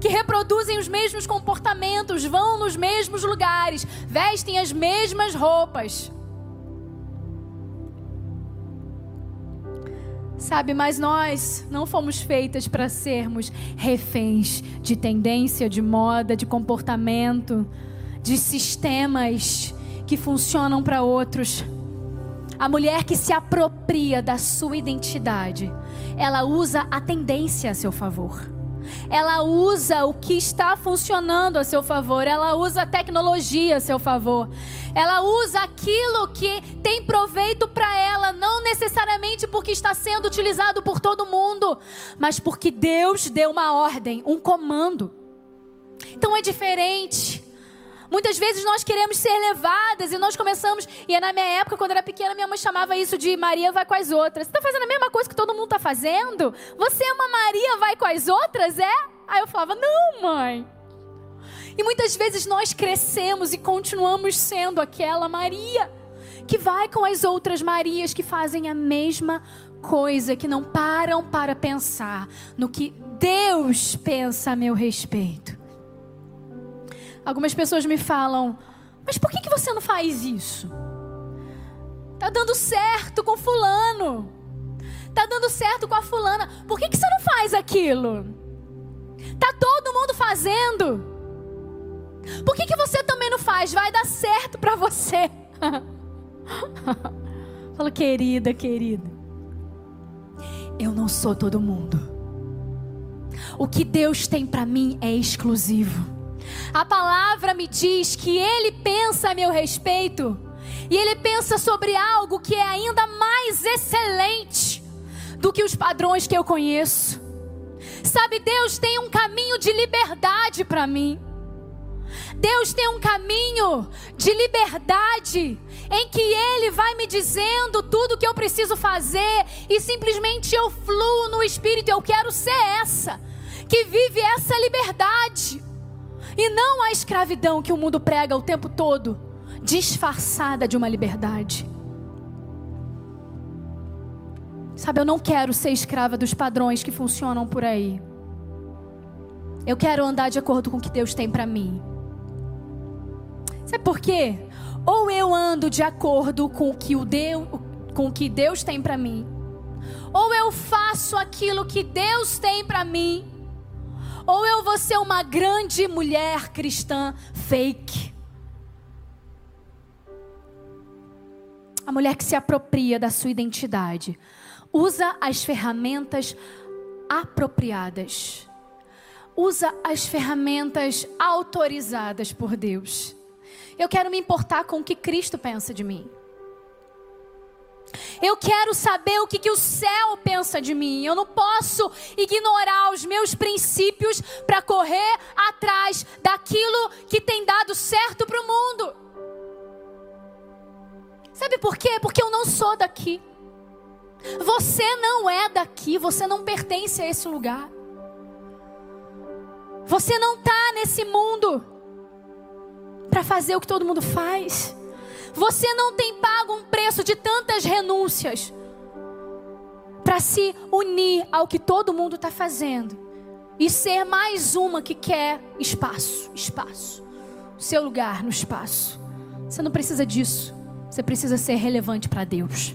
que reproduzem os mesmos comportamentos, vão nos mesmos lugares, vestem as mesmas roupas. Sabe, mas nós não fomos feitas para sermos reféns de tendência, de moda, de comportamento, de sistemas que funcionam para outros. A mulher que se apropria da sua identidade, ela usa a tendência a seu favor ela usa o que está funcionando a seu favor, ela usa a tecnologia a seu favor, ela usa aquilo que tem proveito para ela, não necessariamente porque está sendo utilizado por todo mundo, mas porque Deus deu uma ordem, um comando. Então é diferente. Muitas vezes nós queremos ser levadas e nós começamos. E é na minha época, quando era pequena, minha mãe chamava isso de Maria vai com as outras. Você está fazendo a mesma coisa que todo mundo está fazendo? Você é uma Maria vai com as outras, é? Aí eu falava, não, mãe. E muitas vezes nós crescemos e continuamos sendo aquela Maria que vai com as outras Marias que fazem a mesma coisa, que não param para pensar no que Deus pensa a meu respeito. Algumas pessoas me falam: Mas por que, que você não faz isso? Tá dando certo com Fulano. Tá dando certo com a Fulana. Por que, que você não faz aquilo? Tá todo mundo fazendo. Por que, que você também não faz? Vai dar certo para você. Falo, querida, querida. Eu não sou todo mundo. O que Deus tem para mim é exclusivo. A palavra me diz que ele pensa a meu respeito. E ele pensa sobre algo que é ainda mais excelente do que os padrões que eu conheço. Sabe, Deus tem um caminho de liberdade para mim. Deus tem um caminho de liberdade em que Ele vai me dizendo tudo o que eu preciso fazer e simplesmente eu fluo no Espírito. Eu quero ser essa que vive essa liberdade. E não a escravidão que o mundo prega o tempo todo, disfarçada de uma liberdade. Sabe, eu não quero ser escrava dos padrões que funcionam por aí. Eu quero andar de acordo com o que Deus tem para mim. Sabe por quê? Ou eu ando de acordo com o que, o Deus, com o que Deus tem para mim, ou eu faço aquilo que Deus tem para mim ou eu vou ser uma grande mulher cristã fake. A mulher que se apropria da sua identidade, usa as ferramentas apropriadas, usa as ferramentas autorizadas por Deus. Eu quero me importar com o que Cristo pensa de mim. Eu quero saber o que, que o céu pensa de mim. Eu não posso ignorar os meus princípios para correr atrás daquilo que tem dado certo para o mundo. Sabe por quê? Porque eu não sou daqui. Você não é daqui, você não pertence a esse lugar. Você não está nesse mundo para fazer o que todo mundo faz. Você não tem pago um preço de tantas renúncias para se unir ao que todo mundo está fazendo e ser mais uma que quer espaço, espaço, seu lugar no espaço. Você não precisa disso. Você precisa ser relevante para Deus.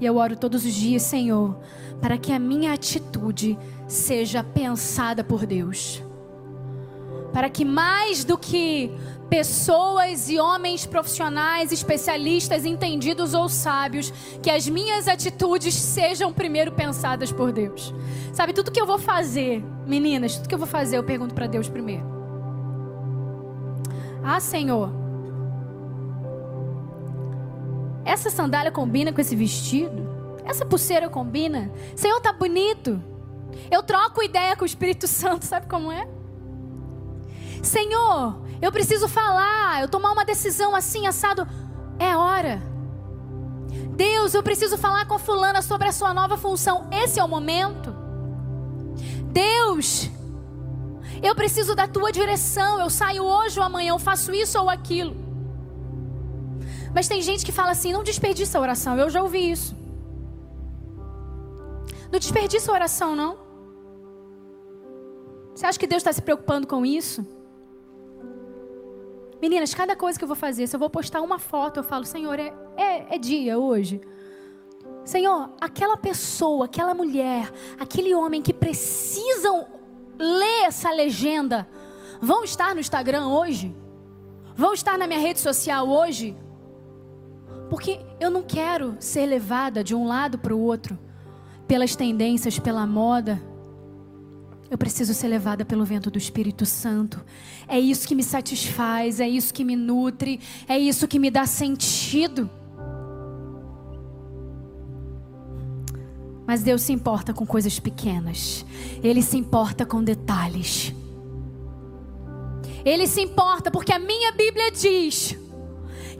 E eu oro todos os dias, Senhor, para que a minha atitude seja pensada por Deus. Para que mais do que pessoas e homens profissionais, especialistas, entendidos ou sábios, que as minhas atitudes sejam primeiro pensadas por Deus. Sabe, tudo que eu vou fazer, meninas, tudo que eu vou fazer, eu pergunto para Deus primeiro. Ah, Senhor, essa sandália combina com esse vestido? Essa pulseira combina? Senhor, tá bonito. Eu troco ideia com o Espírito Santo, sabe como é? Senhor, eu preciso falar, eu tomar uma decisão assim, assado. É hora. Deus, eu preciso falar com a fulana sobre a sua nova função. Esse é o momento. Deus, eu preciso da tua direção. Eu saio hoje ou amanhã, eu faço isso ou aquilo. Mas tem gente que fala assim: não desperdiça a oração. Eu já ouvi isso. Não desperdiça a oração, não. Você acha que Deus está se preocupando com isso? Meninas, cada coisa que eu vou fazer, se eu vou postar uma foto, eu falo: Senhor, é, é, é dia hoje. Senhor, aquela pessoa, aquela mulher, aquele homem que precisam ler essa legenda, vão estar no Instagram hoje? Vão estar na minha rede social hoje? Porque eu não quero ser levada de um lado para o outro, pelas tendências, pela moda. Eu preciso ser levada pelo vento do Espírito Santo. É isso que me satisfaz, é isso que me nutre, é isso que me dá sentido. Mas Deus se importa com coisas pequenas, Ele se importa com detalhes. Ele se importa porque a minha Bíblia diz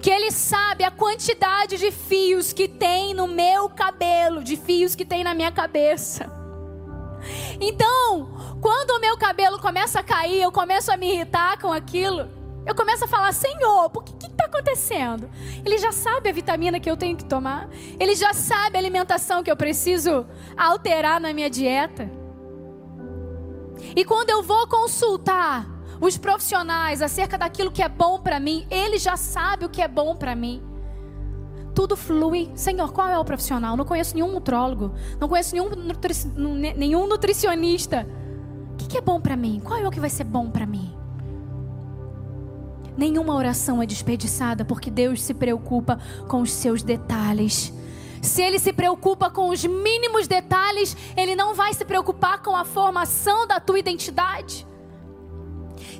que Ele sabe a quantidade de fios que tem no meu cabelo, de fios que tem na minha cabeça. Então, quando o meu cabelo começa a cair, eu começo a me irritar com aquilo. Eu começo a falar, Senhor, por que está acontecendo? Ele já sabe a vitamina que eu tenho que tomar. Ele já sabe a alimentação que eu preciso alterar na minha dieta. E quando eu vou consultar os profissionais acerca daquilo que é bom para mim, ele já sabe o que é bom para mim. Tudo flui. Senhor, qual é o profissional? Não conheço nenhum nutrólogo, não conheço nenhum, nutri nenhum nutricionista. O que, que é bom para mim? Qual é o que vai ser bom para mim? Nenhuma oração é desperdiçada porque Deus se preocupa com os seus detalhes. Se ele se preocupa com os mínimos detalhes, ele não vai se preocupar com a formação da tua identidade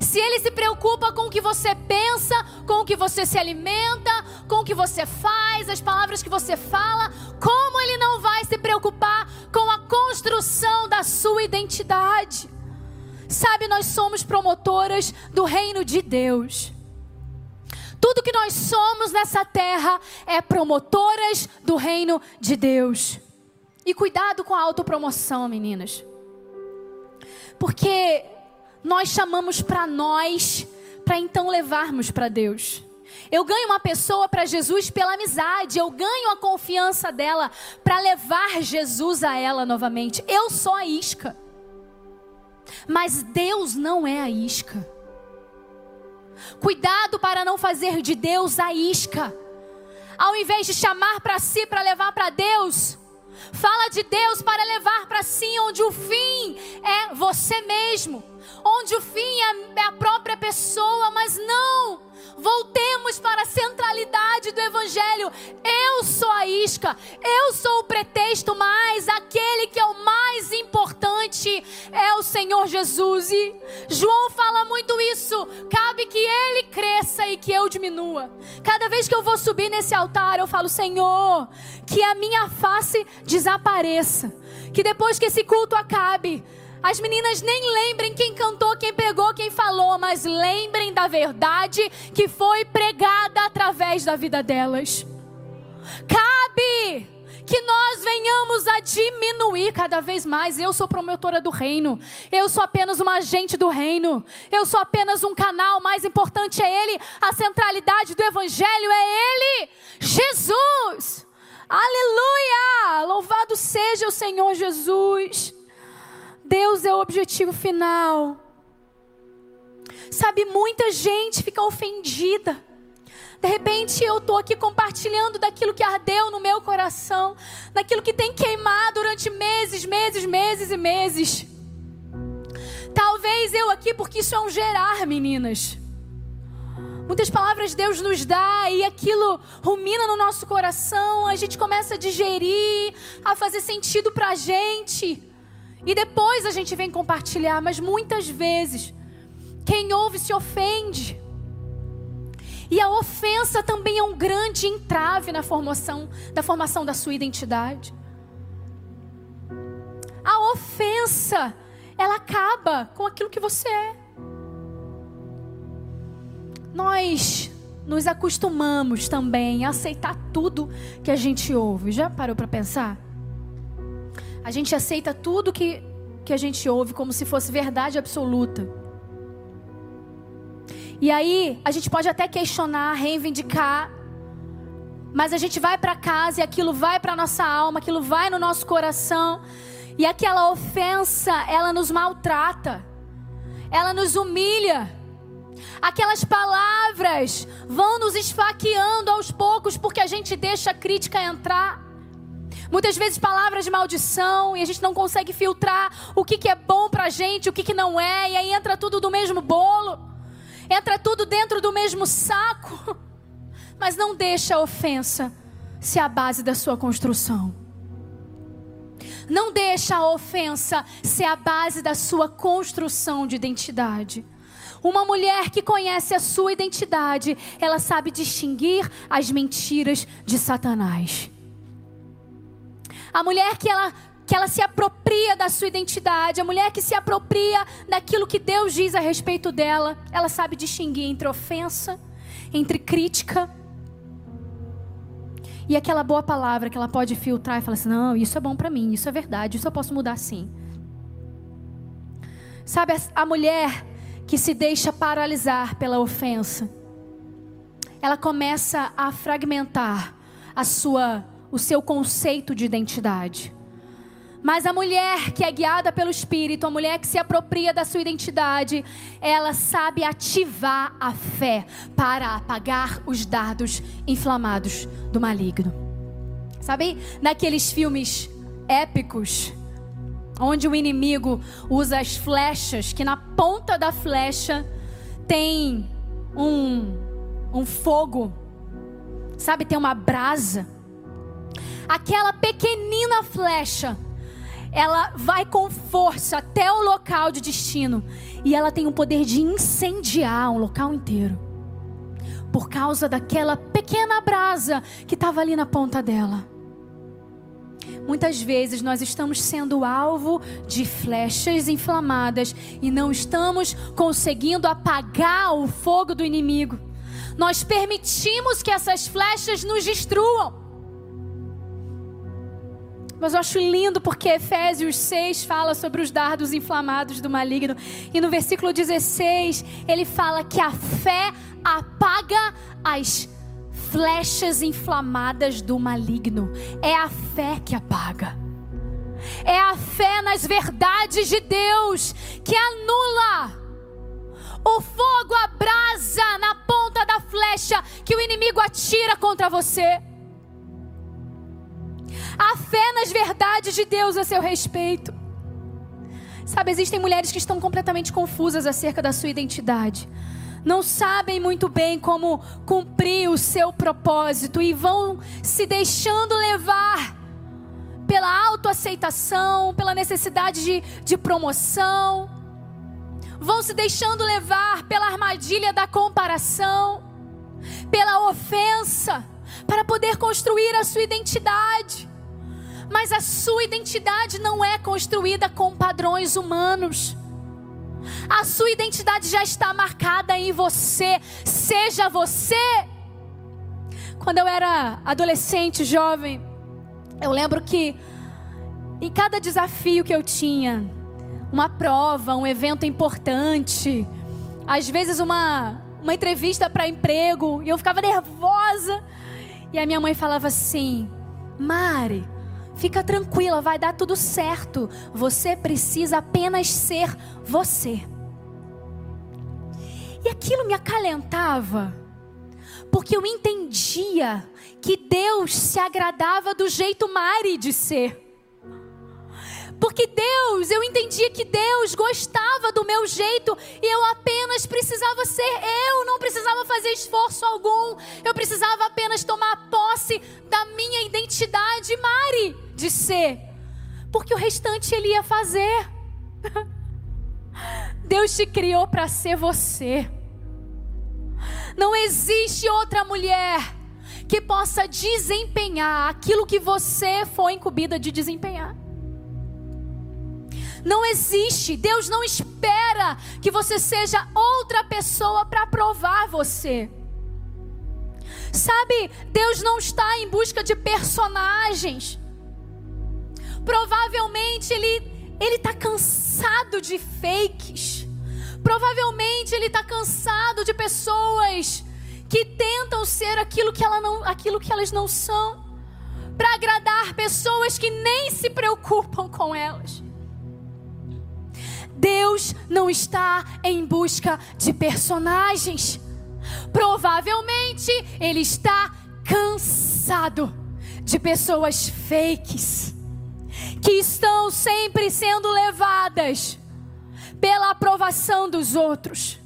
se ele se preocupa com o que você pensa, com o que você se alimenta, com o que você faz, as palavras que você fala, como ele não vai se preocupar com a construção da sua identidade? Sabe, nós somos promotoras do reino de Deus. Tudo que nós somos nessa terra é promotoras do reino de Deus. E cuidado com a autopromoção, meninas. Porque nós chamamos para nós, para então levarmos para Deus. Eu ganho uma pessoa para Jesus pela amizade, eu ganho a confiança dela para levar Jesus a ela novamente. Eu sou a isca, mas Deus não é a isca. Cuidado para não fazer de Deus a isca. Ao invés de chamar para si para levar para Deus, fala de Deus para levar para si, onde o fim é você mesmo onde o fim é a própria pessoa, mas não. Voltemos para a centralidade do Evangelho. Eu sou a isca, eu sou o pretexto, mas aquele que é o mais importante é o Senhor Jesus. E João fala muito isso. Cabe que ele cresça e que eu diminua. Cada vez que eu vou subir nesse altar, eu falo: Senhor, que a minha face desapareça. Que depois que esse culto acabe, as meninas nem lembrem quem cantou, quem pegou, quem falou, mas lembrem da verdade que foi pregada através da vida delas. Cabe que nós venhamos a diminuir cada vez mais. Eu sou promotora do reino, eu sou apenas uma agente do reino, eu sou apenas um canal. Mais importante é Ele, a centralidade do Evangelho é Ele, Jesus. Aleluia! Louvado seja o Senhor Jesus. Deus é o objetivo final. Sabe, muita gente fica ofendida de repente eu estou aqui compartilhando daquilo que ardeu no meu coração, daquilo que tem queimado durante meses, meses, meses e meses. Talvez eu aqui, porque isso é um gerar, meninas. Muitas palavras Deus nos dá e aquilo rumina no nosso coração, a gente começa a digerir, a fazer sentido para a gente. E depois a gente vem compartilhar, mas muitas vezes quem ouve se ofende. E a ofensa também é um grande entrave na formação da formação da sua identidade. A ofensa, ela acaba com aquilo que você é. Nós nos acostumamos também a aceitar tudo que a gente ouve. Já parou para pensar? A gente aceita tudo que, que a gente ouve como se fosse verdade absoluta. E aí, a gente pode até questionar, reivindicar, mas a gente vai para casa e aquilo vai para nossa alma, aquilo vai no nosso coração, e aquela ofensa, ela nos maltrata. Ela nos humilha. Aquelas palavras vão nos esfaqueando aos poucos porque a gente deixa a crítica entrar. Muitas vezes palavras de maldição e a gente não consegue filtrar o que, que é bom pra gente, o que, que não é, e aí entra tudo do mesmo bolo entra tudo dentro do mesmo saco. Mas não deixa a ofensa ser a base da sua construção. Não deixa a ofensa ser a base da sua construção de identidade. Uma mulher que conhece a sua identidade, ela sabe distinguir as mentiras de Satanás. A mulher que ela que ela se apropria da sua identidade, a mulher que se apropria daquilo que Deus diz a respeito dela, ela sabe distinguir entre ofensa, entre crítica e aquela boa palavra que ela pode filtrar e falar assim: não, isso é bom para mim, isso é verdade, isso eu posso mudar sim. Sabe, a mulher que se deixa paralisar pela ofensa, ela começa a fragmentar a sua, o seu conceito de identidade. Mas a mulher que é guiada pelo Espírito, a mulher que se apropria da sua identidade, ela sabe ativar a fé para apagar os dados inflamados do maligno. Sabe, naqueles filmes épicos, onde o inimigo usa as flechas, que na ponta da flecha tem um, um fogo, sabe, tem uma brasa. Aquela pequenina flecha ela vai com força até o local de destino e ela tem o poder de incendiar um local inteiro. Por causa daquela pequena brasa que estava ali na ponta dela. Muitas vezes nós estamos sendo alvo de flechas inflamadas e não estamos conseguindo apagar o fogo do inimigo. Nós permitimos que essas flechas nos destruam. Mas eu acho lindo porque Efésios 6 fala sobre os dardos inflamados do maligno. E no versículo 16, ele fala que a fé apaga as flechas inflamadas do maligno. É a fé que apaga. É a fé nas verdades de Deus que anula o fogo, a brasa na ponta da flecha que o inimigo atira contra você a fé nas verdades de Deus a seu respeito. Sabe, existem mulheres que estão completamente confusas acerca da sua identidade. Não sabem muito bem como cumprir o seu propósito e vão se deixando levar pela autoaceitação, pela necessidade de, de promoção, vão se deixando levar pela armadilha da comparação. da ofensa para poder construir a sua identidade. Mas a sua identidade não é construída com padrões humanos. A sua identidade já está marcada em você. Seja você. Quando eu era adolescente, jovem, eu lembro que em cada desafio que eu tinha, uma prova, um evento importante, às vezes uma, uma entrevista para emprego, e eu ficava nervosa. E a minha mãe falava assim: Mari, fica tranquila, vai dar tudo certo. Você precisa apenas ser você. E aquilo me acalentava, porque eu entendia que Deus se agradava do jeito Mari de ser. Porque Deus, eu entendia que Deus gostava do meu jeito e eu apenas precisava ser eu, não precisava fazer esforço algum. Eu precisava apenas tomar posse da minha identidade, Mari, de ser. Porque o restante ele ia fazer. Deus te criou para ser você. Não existe outra mulher que possa desempenhar aquilo que você foi incumbida de desempenhar. Não existe. Deus não espera que você seja outra pessoa para provar você. Sabe, Deus não está em busca de personagens. Provavelmente ele ele está cansado de fakes. Provavelmente ele está cansado de pessoas que tentam ser aquilo que, ela não, aquilo que elas não são, para agradar pessoas que nem se preocupam com elas. Deus não está em busca de personagens. Provavelmente ele está cansado de pessoas fakes que estão sempre sendo levadas pela aprovação dos outros.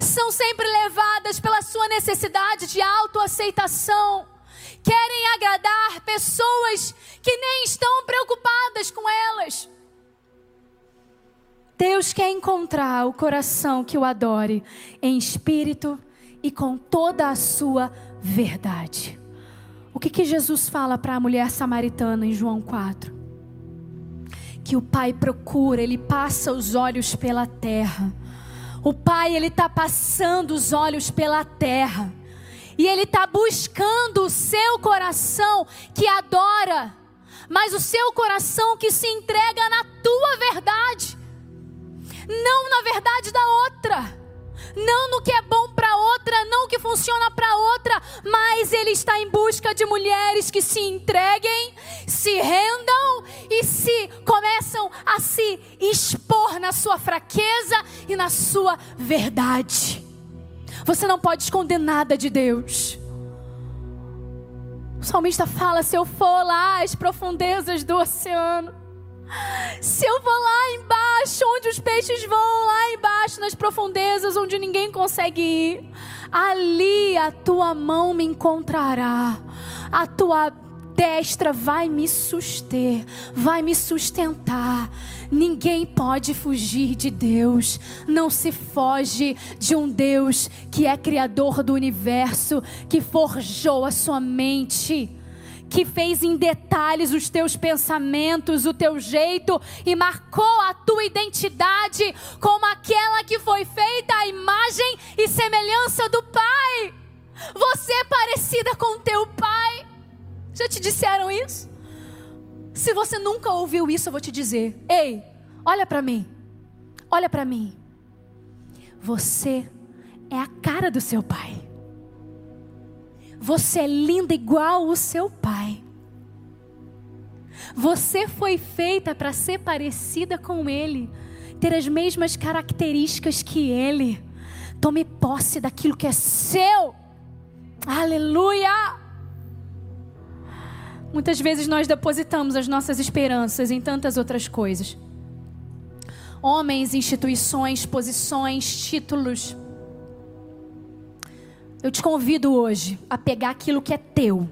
São sempre levadas pela sua necessidade de autoaceitação. Querem agradar pessoas que nem estão preocupadas com elas. Deus quer encontrar o coração que o adore em espírito e com toda a sua verdade. Que, que Jesus fala para a mulher samaritana em João 4? Que o Pai procura, ele passa os olhos pela terra. O Pai, ele está passando os olhos pela terra. E ele está buscando o seu coração que adora, mas o seu coração que se entrega na tua verdade não na verdade da outra. Não no que é bom para outra, não o que funciona para outra, mas ele está em busca de mulheres que se entreguem, se rendam e se começam a se expor na sua fraqueza e na sua verdade. Você não pode esconder nada de Deus. O salmista fala: se eu for lá às profundezas do oceano, se eu vou lá embaixo, onde os peixes vão, lá embaixo, nas profundezas, onde ninguém consegue ir, ali a tua mão me encontrará, a tua destra vai me suster, vai me sustentar. Ninguém pode fugir de Deus. Não se foge de um Deus que é criador do universo, que forjou a sua mente que fez em detalhes os teus pensamentos, o teu jeito e marcou a tua identidade como aquela que foi feita à imagem e semelhança do Pai. Você é parecida com teu Pai. Já te disseram isso? Se você nunca ouviu isso, eu vou te dizer: ei, olha para mim, olha para mim. Você é a cara do seu Pai. Você é linda igual o seu pai. Você foi feita para ser parecida com ele, ter as mesmas características que ele. Tome posse daquilo que é seu. Aleluia! Muitas vezes nós depositamos as nossas esperanças em tantas outras coisas. Homens, instituições, posições, títulos. Eu te convido hoje a pegar aquilo que é teu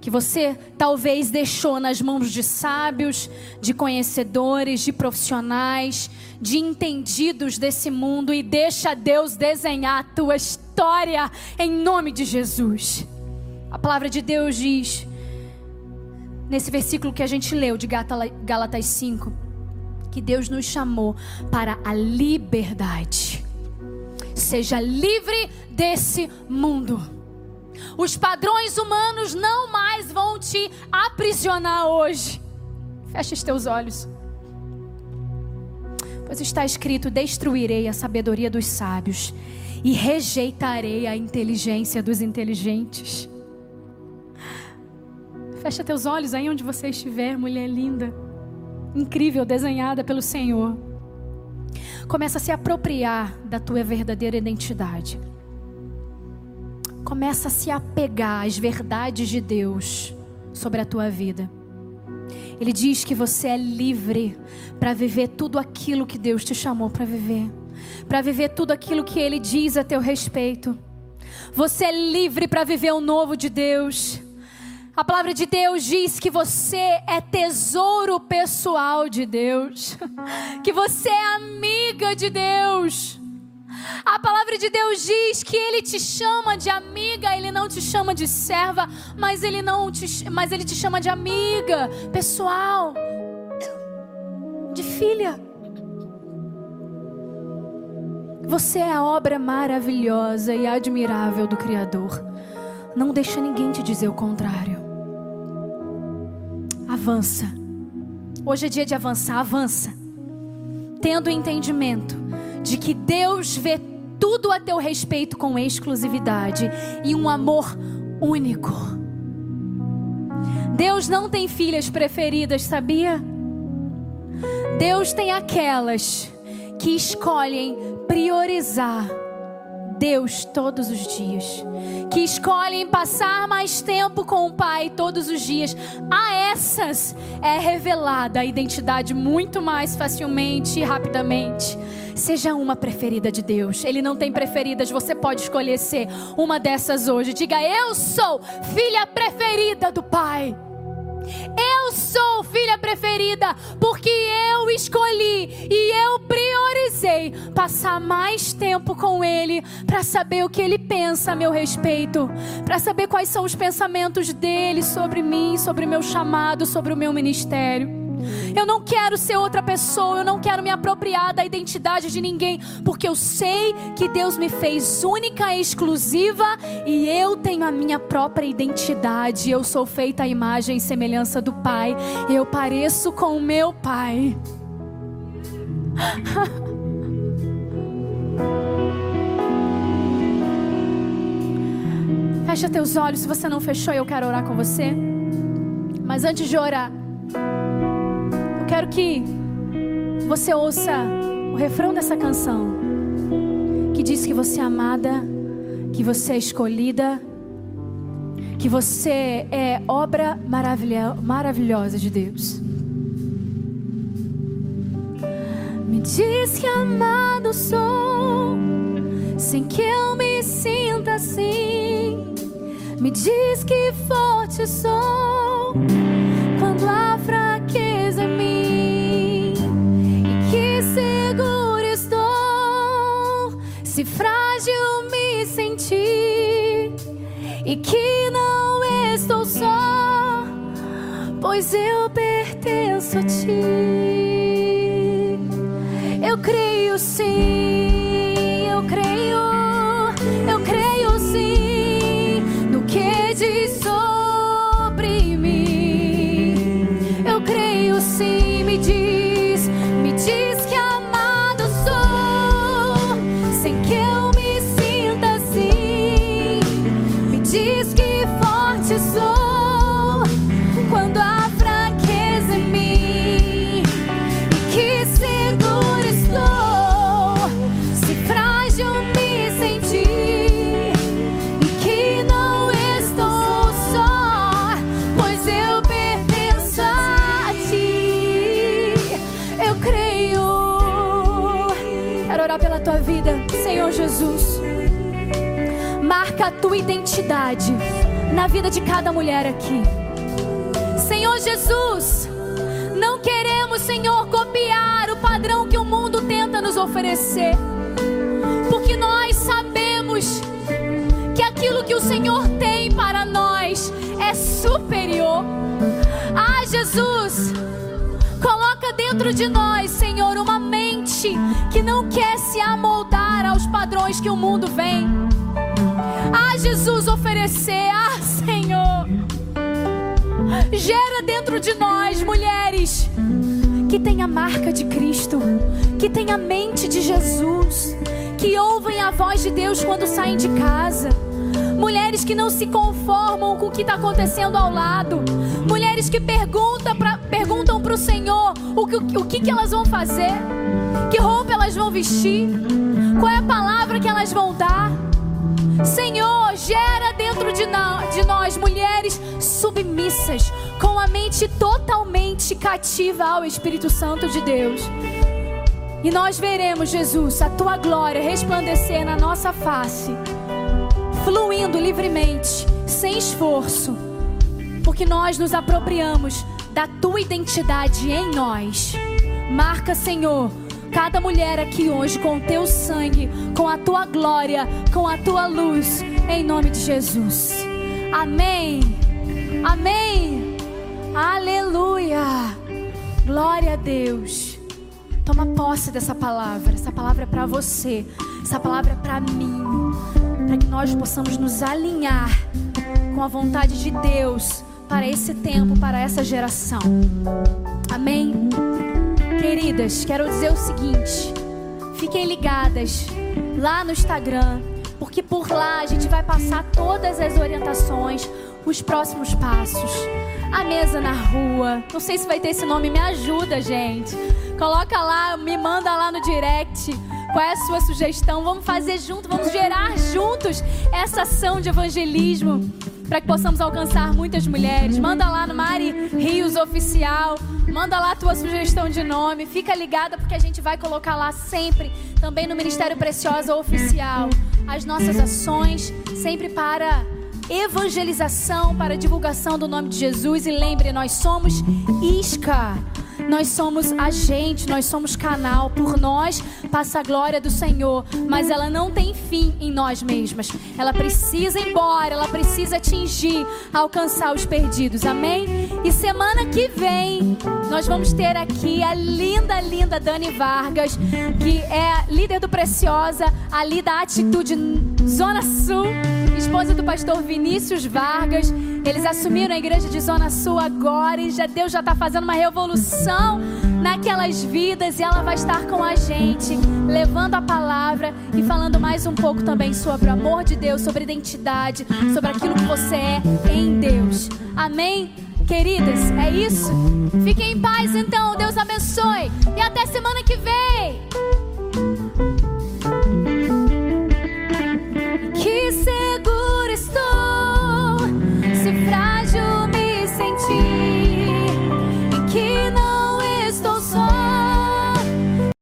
que você talvez deixou nas mãos de sábios, de conhecedores, de profissionais, de entendidos desse mundo e deixa Deus desenhar a tua história em nome de Jesus. A palavra de Deus diz, nesse versículo que a gente leu de Gálatas 5, que Deus nos chamou para a liberdade. Seja livre desse mundo. Os padrões humanos não mais vão te aprisionar hoje. Feche os teus olhos. Pois está escrito: Destruirei a sabedoria dos sábios e rejeitarei a inteligência dos inteligentes. Fecha teus olhos aí onde você estiver, mulher linda, incrível, desenhada pelo Senhor. Começa a se apropriar da tua verdadeira identidade. Começa a se apegar às verdades de Deus sobre a tua vida. Ele diz que você é livre para viver tudo aquilo que Deus te chamou para viver, para viver tudo aquilo que Ele diz a teu respeito. Você é livre para viver o novo de Deus. A palavra de Deus diz que você é tesouro pessoal de Deus, que você é amiga de Deus. A palavra de Deus diz que ele te chama de amiga, ele não te chama de serva, mas ele não te, mas ele te chama de amiga, pessoal, de filha. Você é a obra maravilhosa e admirável do Criador. Não deixa ninguém te dizer o contrário. Avança. Hoje é dia de avançar, avança. Tendo entendimento de que Deus vê tudo a teu respeito com exclusividade e um amor único. Deus não tem filhas preferidas, sabia? Deus tem aquelas que escolhem priorizar Deus todos os dias, que escolhem passar mais tempo com o Pai todos os dias. A essas é revelada a identidade muito mais facilmente e rapidamente. Seja uma preferida de Deus. Ele não tem preferidas, você pode escolher ser uma dessas hoje. Diga: Eu sou filha preferida do Pai. Eu sou filha preferida porque eu escolhi e eu priorizei passar mais tempo com Ele para saber o que Ele pensa a meu respeito, para saber quais são os pensamentos dele sobre mim, sobre meu chamado, sobre o meu ministério. Eu não quero ser outra pessoa, eu não quero me apropriar da identidade de ninguém, porque eu sei que Deus me fez única e exclusiva e eu tenho a minha própria identidade. Eu sou feita à imagem e semelhança do Pai, eu pareço com o meu Pai. Fecha teus olhos, se você não fechou, eu quero orar com você. Mas antes de orar, quero que você ouça o refrão dessa canção, que diz que você é amada, que você é escolhida, que você é obra maravilhosa de Deus. Me diz que amado sou, sem que eu me sinta assim. Me diz que forte sou e que não estou só, pois eu pertenço a ti. Eu creio sim, a tua identidade na vida de cada mulher aqui. Senhor Jesus, não queremos, Senhor, copiar o padrão que o mundo tenta nos oferecer, porque nós sabemos que aquilo que o Senhor tem para nós é superior. Ah, Jesus, coloca dentro de nós, Senhor, uma mente que não quer se amoldar aos padrões que o mundo vem. Ah, Jesus, oferecer, ah, Senhor, gera dentro de nós, mulheres, que tem a marca de Cristo, que tem a mente de Jesus, que ouvem a voz de Deus quando saem de casa. Mulheres que não se conformam com o que está acontecendo ao lado. Mulheres que perguntam para perguntam o Senhor o que, o que, que elas vão fazer, que roupa elas vão vestir, qual é a palavra que elas vão dar. Senhor, gera dentro de, de nós mulheres submissas, com a mente totalmente cativa ao Espírito Santo de Deus. E nós veremos, Jesus, a tua glória resplandecer na nossa face, fluindo livremente, sem esforço, porque nós nos apropriamos da tua identidade em nós. Marca, Senhor, cada mulher aqui hoje com o teu sangue, com a tua glória, com a tua luz, em nome de Jesus. Amém. Amém. Aleluia. Glória a Deus. Toma posse dessa palavra. Essa palavra é para você. Essa palavra é para mim. Para que nós possamos nos alinhar com a vontade de Deus para esse tempo, para essa geração. Amém. Queridas, quero dizer o seguinte: fiquem ligadas lá no Instagram, porque por lá a gente vai passar todas as orientações, os próximos passos. A mesa na rua, não sei se vai ter esse nome, me ajuda, gente. Coloca lá, me manda lá no direct qual é a sua sugestão. Vamos fazer junto, vamos gerar juntos essa ação de evangelismo para que possamos alcançar muitas mulheres. Manda lá no Mari Rios Oficial. Manda lá a tua sugestão de nome. Fica ligada porque a gente vai colocar lá sempre, também no Ministério Preciosa Oficial, as nossas ações, sempre para evangelização, para divulgação do nome de Jesus. E lembre, nós somos isca. Nós somos agente, nós somos canal. Por nós passa a glória do Senhor, mas ela não tem fim em nós mesmas. Ela precisa ir embora, ela precisa atingir, alcançar os perdidos. Amém? E semana que vem nós vamos ter aqui a linda, linda Dani Vargas, que é líder do Preciosa, ali da Atitude Zona Sul esposa do pastor Vinícius Vargas. Eles assumiram a igreja de Zona Sul agora e já Deus já está fazendo uma revolução naquelas vidas e ela vai estar com a gente, levando a palavra e falando mais um pouco também sobre o amor de Deus, sobre identidade, sobre aquilo que você é em Deus. Amém? Queridas, é isso? Fiquem em paz então, Deus abençoe e até semana que vem.